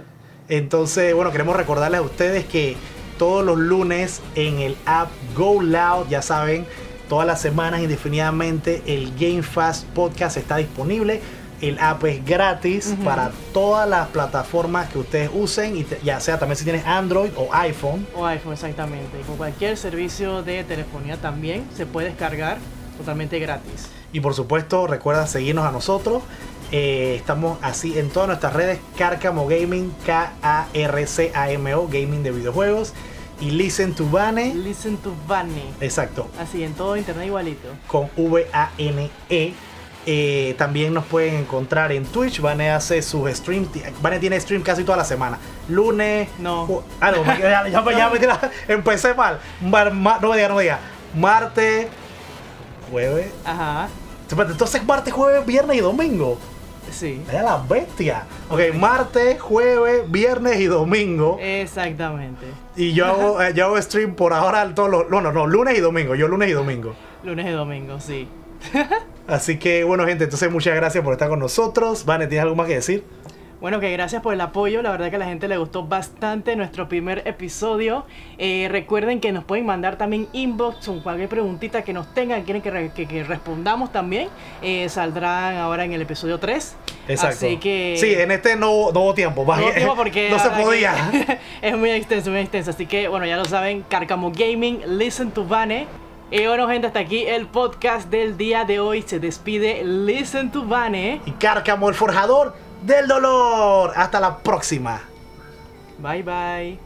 Entonces, bueno, queremos recordarles a ustedes que todos los lunes en el app Go Loud, ya saben, todas las semanas indefinidamente el Game Fast Podcast está disponible. El app es gratis para todas las plataformas que ustedes usen, y te- ya sea también si tienes Android o iPhone. O iPhone, exactamente. Y con cualquier servicio de telefonía también se puede descargar totalmente gratis. Y por supuesto, recuerda seguirnos a nosotros. Eh, estamos así en todas nuestras redes: Cárcamo Gaming, K-A-R-C-A-M-O, Gaming de videojuegos. Y Listen to Bane, Listen to Bunny. exacto, Así, en todo internet igualito. con V-A-N-E. Eh, también nos pueden encontrar en Twitch. Vane hace sus streams. Vane tiene stream casi toda la semana. Lunes. No. ju- Ah, no, me- ya, ya, ya me empecé mal. Mar- no me diga, no me diga. Martes, jueves. Ajá. Entonces, martes, jueves, viernes y domingo. Sí. Era la bestia. Ok, martes, jueves, viernes y domingo. Exactamente. Y yo hago, eh, yo hago stream por ahora todos los. No, no, no, lunes y domingo. Yo lunes y domingo. Lunes y domingo, sí. Así que bueno, gente, entonces muchas gracias por estar con nosotros. Vane, ¿tienes algo más que decir? Bueno, que gracias por el apoyo. La verdad que a la gente le gustó bastante nuestro primer episodio. Eh, recuerden que nos pueden mandar también inbox o cualquier preguntita que nos tengan, quieren que, re- que- que respondamos también. Eh, saldrán ahora en el episodio 3. Exacto. Así que. Sí, en este no, hubo- no hubo tiempo. No bien, tiempo porque no se podía. es muy extenso, muy extenso. Así que, bueno, ya lo saben, Carcamo Gaming, Listen to Vane. Y bueno, gente, hasta aquí el podcast del día de hoy. Se despide Listen to Vane. Y Cárcamo, el forjador del dolor. Hasta la próxima. Bye bye.